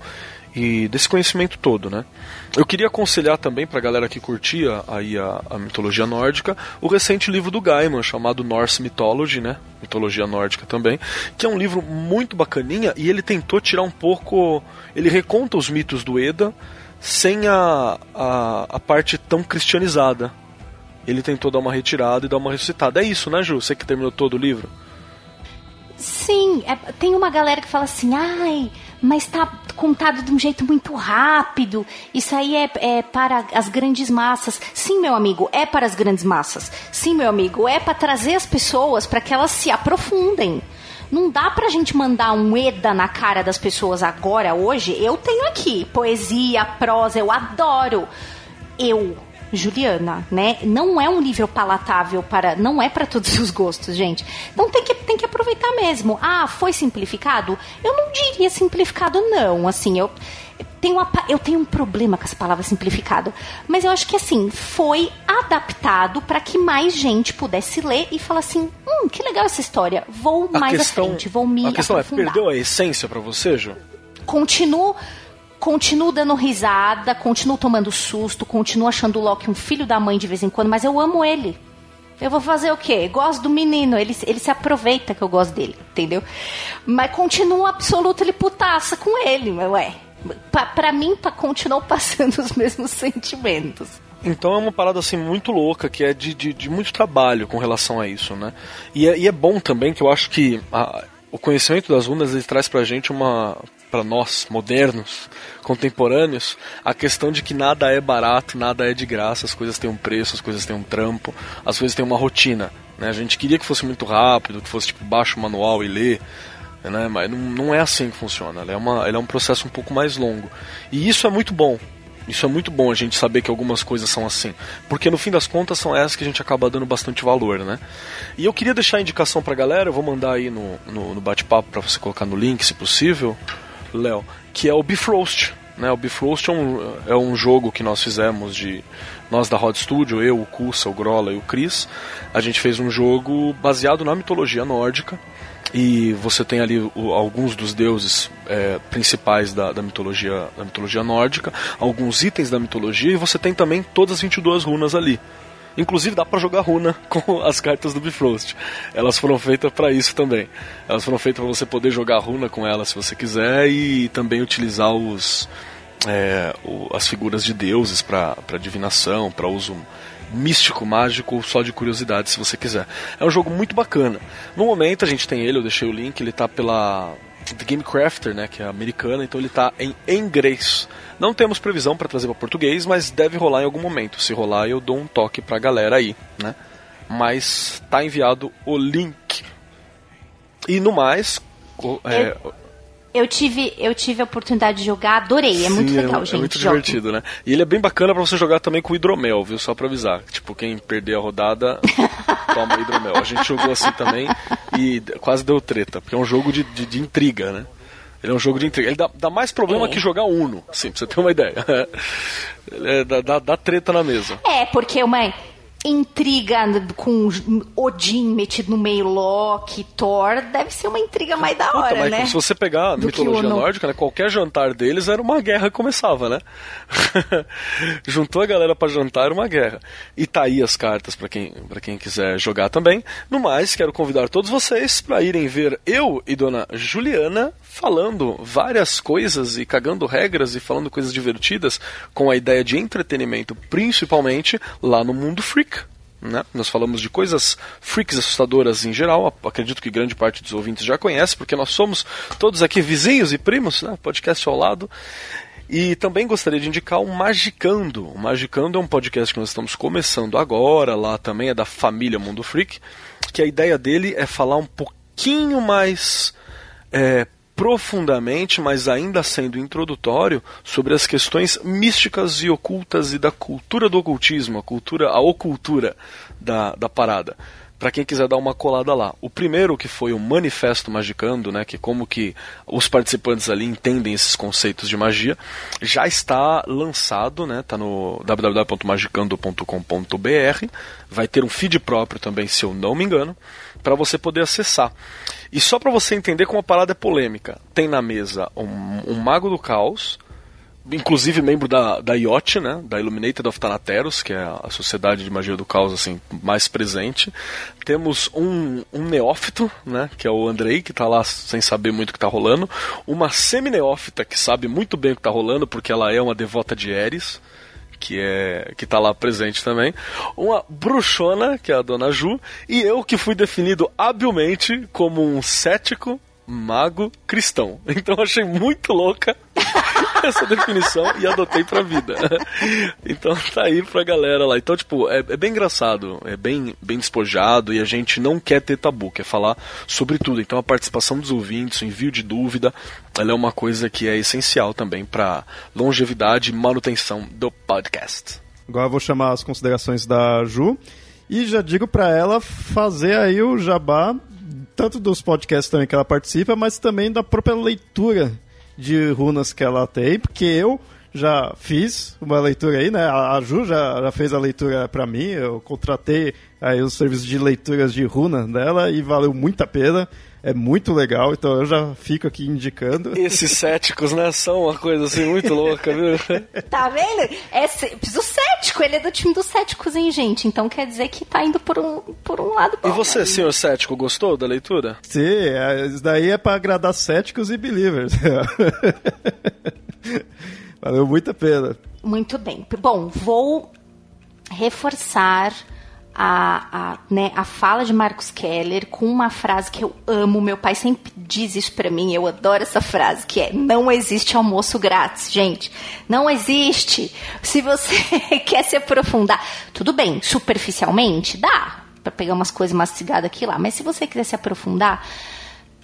e desse conhecimento todo, né? Eu queria aconselhar também para a galera que curtia aí a, a, mitologia nórdica o recente livro do Gaiman chamado Norse Mythology, né? Mitologia nórdica também, que é um livro muito bacaninha e ele tentou tirar um pouco, ele reconta os mitos do Eda sem a, a, a parte tão cristianizada. Ele tentou dar uma retirada e dar uma ressuscitada. É isso, né, Ju? Você que terminou todo o livro? Sim, é, tem uma galera que fala assim, ai, mas está contado de um jeito muito rápido. Isso aí é, é, para as grandes massas. Sim, meu amigo, é para as grandes massas. Sim, meu amigo, é para trazer as pessoas para que elas se aprofundem. Não dá pra gente mandar um EDA na cara das pessoas agora, hoje. Eu tenho aqui poesia, prosa, eu adoro. Eu Juliana, né? Não é um livro palatável para, não é para todos os gostos, gente. Então tem que, tem que aproveitar mesmo. Ah, foi simplificado? Eu não diria simplificado não, assim, eu tenho, eu tenho um problema com essa palavra simplificado, mas eu acho que assim, foi adaptado para que mais gente pudesse ler e falar assim, hum, que legal essa história, vou a mais questão, à frente, vou me A questão aprofundar. é, perdeu a essência para você, Ju? Continuo continuo dando risada, continuo tomando susto, continuo achando o Loki um filho da mãe de vez em quando, mas eu amo ele. Eu vou fazer o quê? Gosto do menino, ele, ele se aproveita que eu gosto dele, entendeu? Mas continuo absoluto ele putaça com ele, ué. Pra, pra mim, pra, continuou <laughs> passando os mesmos sentimentos. Então é uma parada assim muito louca, que é de, de, de muito trabalho com relação a isso, né? E é, e é bom também que eu acho que a, o conhecimento das runas ele traz pra gente uma para nós modernos, contemporâneos, a questão de que nada é barato, nada é de graça, as coisas têm um preço, as coisas têm um trampo, as coisas têm uma rotina. Né? A gente queria que fosse muito rápido, que fosse tipo baixo manual e ler, né? mas não, não é assim que funciona. Ela é, uma, ela é um processo um pouco mais longo. E isso é muito bom. Isso é muito bom a gente saber que algumas coisas são assim. Porque no fim das contas são essas que a gente acaba dando bastante valor, né? E eu queria deixar a indicação pra galera, eu vou mandar aí no, no, no bate-papo para você colocar no link, se possível. Léo, que é o Bifrost. Né? O Bifrost é um, é um jogo que nós fizemos de. Nós da Rod Studio, eu, o Kusa, o Grola e o Chris. A gente fez um jogo baseado na mitologia nórdica. E você tem ali o, alguns dos deuses é, principais da, da, mitologia, da mitologia nórdica, alguns itens da mitologia, e você tem também todas as 22 runas ali. Inclusive dá para jogar runa <laughs> com as cartas do Bifrost. Elas foram feitas para isso também. Elas foram feitas para você poder jogar runa com elas se você quiser e também utilizar os é, o, as figuras de deuses para divinação, para uso místico, mágico, só de curiosidade, se você quiser. É um jogo muito bacana. No momento a gente tem ele, eu deixei o link, ele tá pela The Game Crafter, né, que é americana, então ele tá em inglês. Não temos previsão para trazer para português, mas deve rolar em algum momento. Se rolar, eu dou um toque pra galera aí, né? Mas tá enviado o link. E no mais, é, eu, tive, eu tive a oportunidade de jogar, adorei, é muito legal, é, gente. É muito divertido, né? E ele é bem bacana para você jogar também com hidromel, viu? Só pra avisar. Tipo, quem perder a rodada, <laughs> toma hidromel. A gente jogou assim também e quase deu treta, porque é um jogo de, de, de intriga, né? Ele é um jogo de intriga. Ele dá, dá mais problema é. que jogar Uno, assim, pra você ter uma <laughs> ideia. É, dá, dá, dá treta na mesa. É, porque uma intriga com Odin metido no meio, Loki, Thor, deve ser uma intriga mais da hora, Puta, né? Se você pegar a mitologia nórdica, né, qualquer jantar deles era uma guerra que começava, né? <laughs> Juntou a galera para jantar, era uma guerra. E tá aí as cartas para quem, pra quem quiser jogar também. No mais, quero convidar todos vocês para irem ver eu e dona Juliana falando várias coisas e cagando regras e falando coisas divertidas com a ideia de entretenimento, principalmente lá no Mundo Freak. Né? Nós falamos de coisas freaks assustadoras em geral. Acredito que grande parte dos ouvintes já conhece, porque nós somos todos aqui vizinhos e primos, né? podcast ao lado. E também gostaria de indicar o Magicando. O Magicando é um podcast que nós estamos começando agora, lá também é da família Mundo Freak, que a ideia dele é falar um pouquinho mais é, profundamente, mas ainda sendo introdutório, sobre as questões místicas e ocultas e da cultura do ocultismo, a cultura, a ocultura da, da parada. Para quem quiser dar uma colada lá. O primeiro que foi o Manifesto Magicando, né, que como que os participantes ali entendem esses conceitos de magia, já está lançado, né, tá no www.magicando.com.br, vai ter um feed próprio também, se eu não me engano, para você poder acessar. E só para você entender como a parada é polêmica, tem na mesa um, um mago do caos, inclusive membro da, da IOT, né, da Illuminated of Thanateros, que é a sociedade de magia do caos assim, mais presente. Temos um, um neófito, né, que é o Andrei, que está lá sem saber muito o que está rolando. Uma semi-neófita, que sabe muito bem o que está rolando, porque ela é uma devota de Eris que é que tá lá presente também, uma bruxona, que é a dona Ju, e eu que fui definido habilmente como um cético mago cristão. <laughs> Então achei muito louca essa definição e adotei pra vida. <laughs> Então tá aí pra galera lá. Então, tipo, é, é, bem engraçado, é bem, bem despojado e a gente não quer ter tabu, quer falar sobre tudo. Então a participação dos ouvintes, o envio de dúvida, ela é uma coisa que é essencial também pra longevidade e manutenção do podcast. Agora eu vou chamar as considerações da Ju. E já digo para ela fazer aí o jabá tanto dos podcasts também que ela participa, mas também da própria leitura de runas que ela tem, porque eu já fiz uma leitura aí, né? A Ju já, já fez a leitura para mim, eu contratei aí os serviços de leituras de runa dela e valeu muito a pena é muito legal, então eu já fico aqui indicando. Esses céticos, né, são uma coisa assim muito louca, viu? <laughs> Tá vendo? É, o cético, ele é do time dos céticos, hein, gente? Então quer dizer que tá indo por um, por um lado bom. E você, né? senhor cético, gostou da leitura? Sim, é, isso daí é para agradar céticos e believers. <laughs> Valeu muito a pena. Muito bem. Bom, vou reforçar a, a, né, a fala de Marcos Keller com uma frase que eu amo. Meu pai sempre diz isso para mim, eu adoro essa frase, que é: não existe almoço grátis, gente. Não existe. Se você <laughs> quer se aprofundar, tudo bem, superficialmente, dá para pegar umas coisas mastigadas aqui lá, mas se você quiser se aprofundar,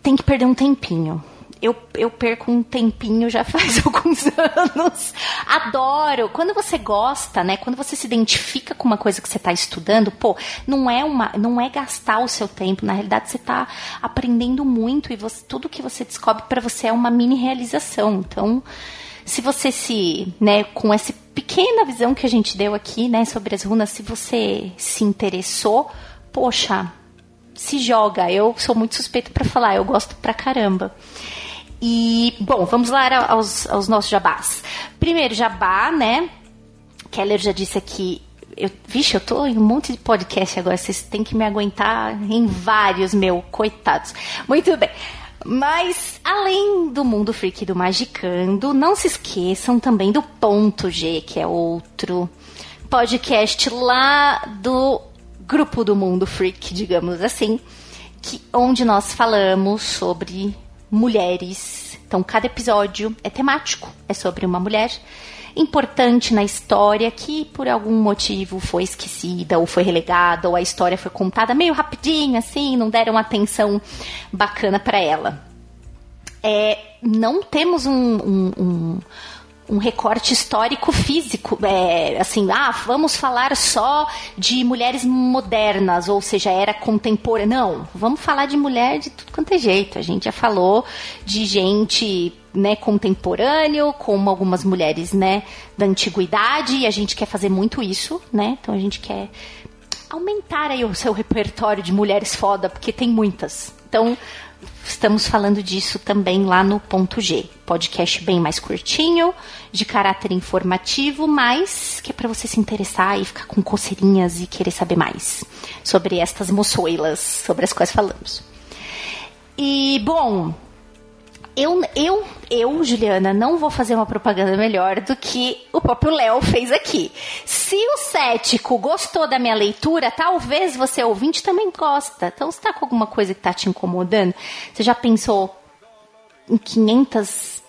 tem que perder um tempinho eu, eu perco um tempinho já faz <laughs> alguns anos. Adoro. Quando você gosta, né? Quando você se identifica com uma coisa que você está estudando, pô, não é uma, não é gastar o seu tempo. Na realidade, você está aprendendo muito e você, tudo que você descobre para você é uma mini realização. Então, se você se, né, com essa pequena visão que a gente deu aqui, né, sobre as runas, se você se interessou, poxa, se joga. Eu sou muito suspeito para falar, eu gosto pra caramba. E, bom, vamos lá aos, aos nossos jabás. Primeiro, jabá, né? Keller já disse aqui eu, vixe, eu tô em um monte de podcast agora, vocês têm que me aguentar em vários, meu, coitados. Muito bem. Mas, além do Mundo Freak do Magicando, não se esqueçam também do Ponto G, que é outro podcast lá do grupo do Mundo Freak, digamos assim, que, onde nós falamos sobre mulheres. Então, cada episódio é temático, é sobre uma mulher importante na história que por algum motivo foi esquecida ou foi relegada ou a história foi contada meio rapidinho assim, não deram atenção bacana para ela. É, não temos um, um, um um recorte histórico físico, é, assim, ah, vamos falar só de mulheres modernas, ou seja, era contemporânea. Não, vamos falar de mulher de tudo quanto é jeito. A gente já falou de gente né, contemporâneo, como algumas mulheres, né, da antiguidade, e a gente quer fazer muito isso, né? Então a gente quer aumentar aí o seu repertório de mulheres foda, porque tem muitas. Então, estamos falando disso também lá no Ponto G. Podcast bem mais curtinho, de caráter informativo, mas que é para você se interessar e ficar com coceirinhas e querer saber mais sobre estas moçoilas, sobre as quais falamos. E, bom, eu, eu, eu, Juliana, não vou fazer uma propaganda melhor do que o próprio Léo fez aqui. Se o cético gostou da minha leitura, talvez você ouvinte também gosta. Então, se tá com alguma coisa que tá te incomodando, você já pensou em 500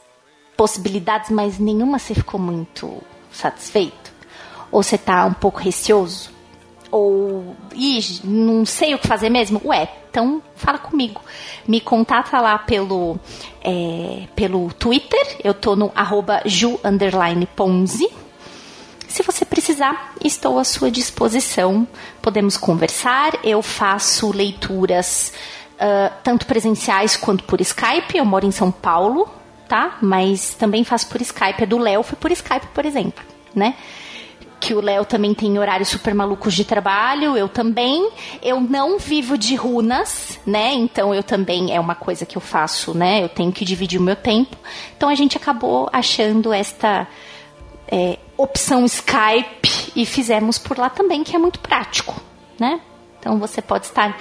possibilidades, mas nenhuma você ficou muito satisfeito? Ou você tá um pouco receoso? Ou, ih, não sei o que fazer mesmo? Ué, Então, fala comigo. Me contata lá pelo, é, pelo Twitter. Eu tô no arroba ju, ponzi. Se você precisar, estou à sua disposição. Podemos conversar. Eu faço leituras uh, tanto presenciais quanto por Skype. Eu moro em São Paulo, tá? Mas também faço por Skype. É do Léo, foi por Skype, por exemplo, né? Que o Léo também tem horários super malucos de trabalho, eu também. Eu não vivo de runas, né? Então eu também é uma coisa que eu faço, né? Eu tenho que dividir o meu tempo. Então a gente acabou achando esta é, opção Skype e fizemos por lá também, que é muito prático, né? Então você pode estar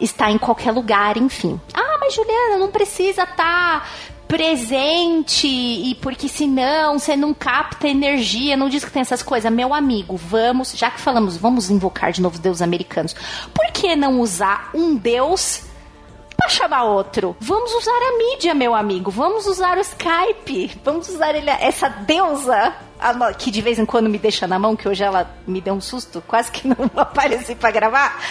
estar em qualquer lugar, enfim. Ah, mas Juliana, não precisa estar tá presente e porque senão você não capta energia, não diz que tem essas coisas. Meu amigo, vamos, já que falamos, vamos invocar de novo os deuses americanos. Por que não usar um deus para chamar outro? Vamos usar a mídia, meu amigo. Vamos usar o Skype. Vamos usar ele, essa deusa que de vez em quando me deixa na mão, que hoje ela me deu um susto, quase que não <laughs> apareci para gravar.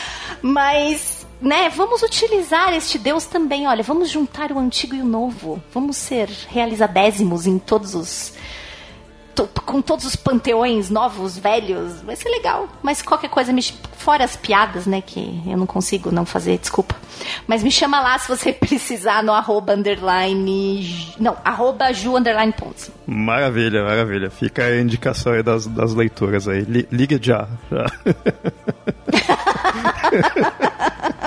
Mas né, vamos utilizar este Deus também. Olha, vamos juntar o antigo e o novo. Vamos ser realizadésimos em todos os. To, com todos os panteões novos, velhos. Vai ser legal. Mas qualquer coisa, me, fora as piadas, né, que eu não consigo não fazer, desculpa. Mas me chama lá se você <laughs> precisar no arroba underline. Não, arroba ju underline pontos. Maravilha, maravilha. Fica a indicação aí das, das leituras aí. Liga já. já. <laughs>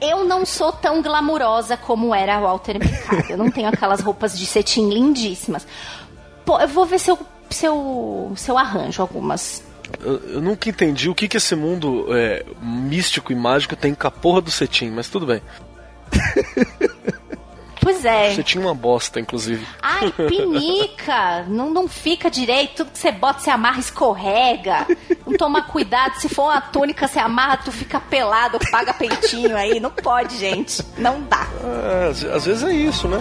Eu não sou tão glamurosa como era Walter Mercado. Eu não tenho aquelas roupas de cetim lindíssimas. Pô, eu vou ver se eu, se eu, se eu arranjo algumas. Eu, eu nunca entendi o que, que esse mundo é, místico e mágico tem com a porra do cetim, mas tudo bem. <laughs> Pois é. Você tinha uma bosta, inclusive. Ai, pinica! <laughs> não, não fica direito. Tudo que você bota, você amarra, escorrega. Não toma cuidado. Se for uma túnica, você amarra, tu fica pelado, paga peitinho aí. Não pode, gente. Não dá. É, às vezes é isso, né?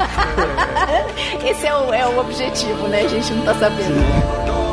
<laughs> Esse é o, é o objetivo, né? A gente não tá sabendo.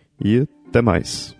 E até mais.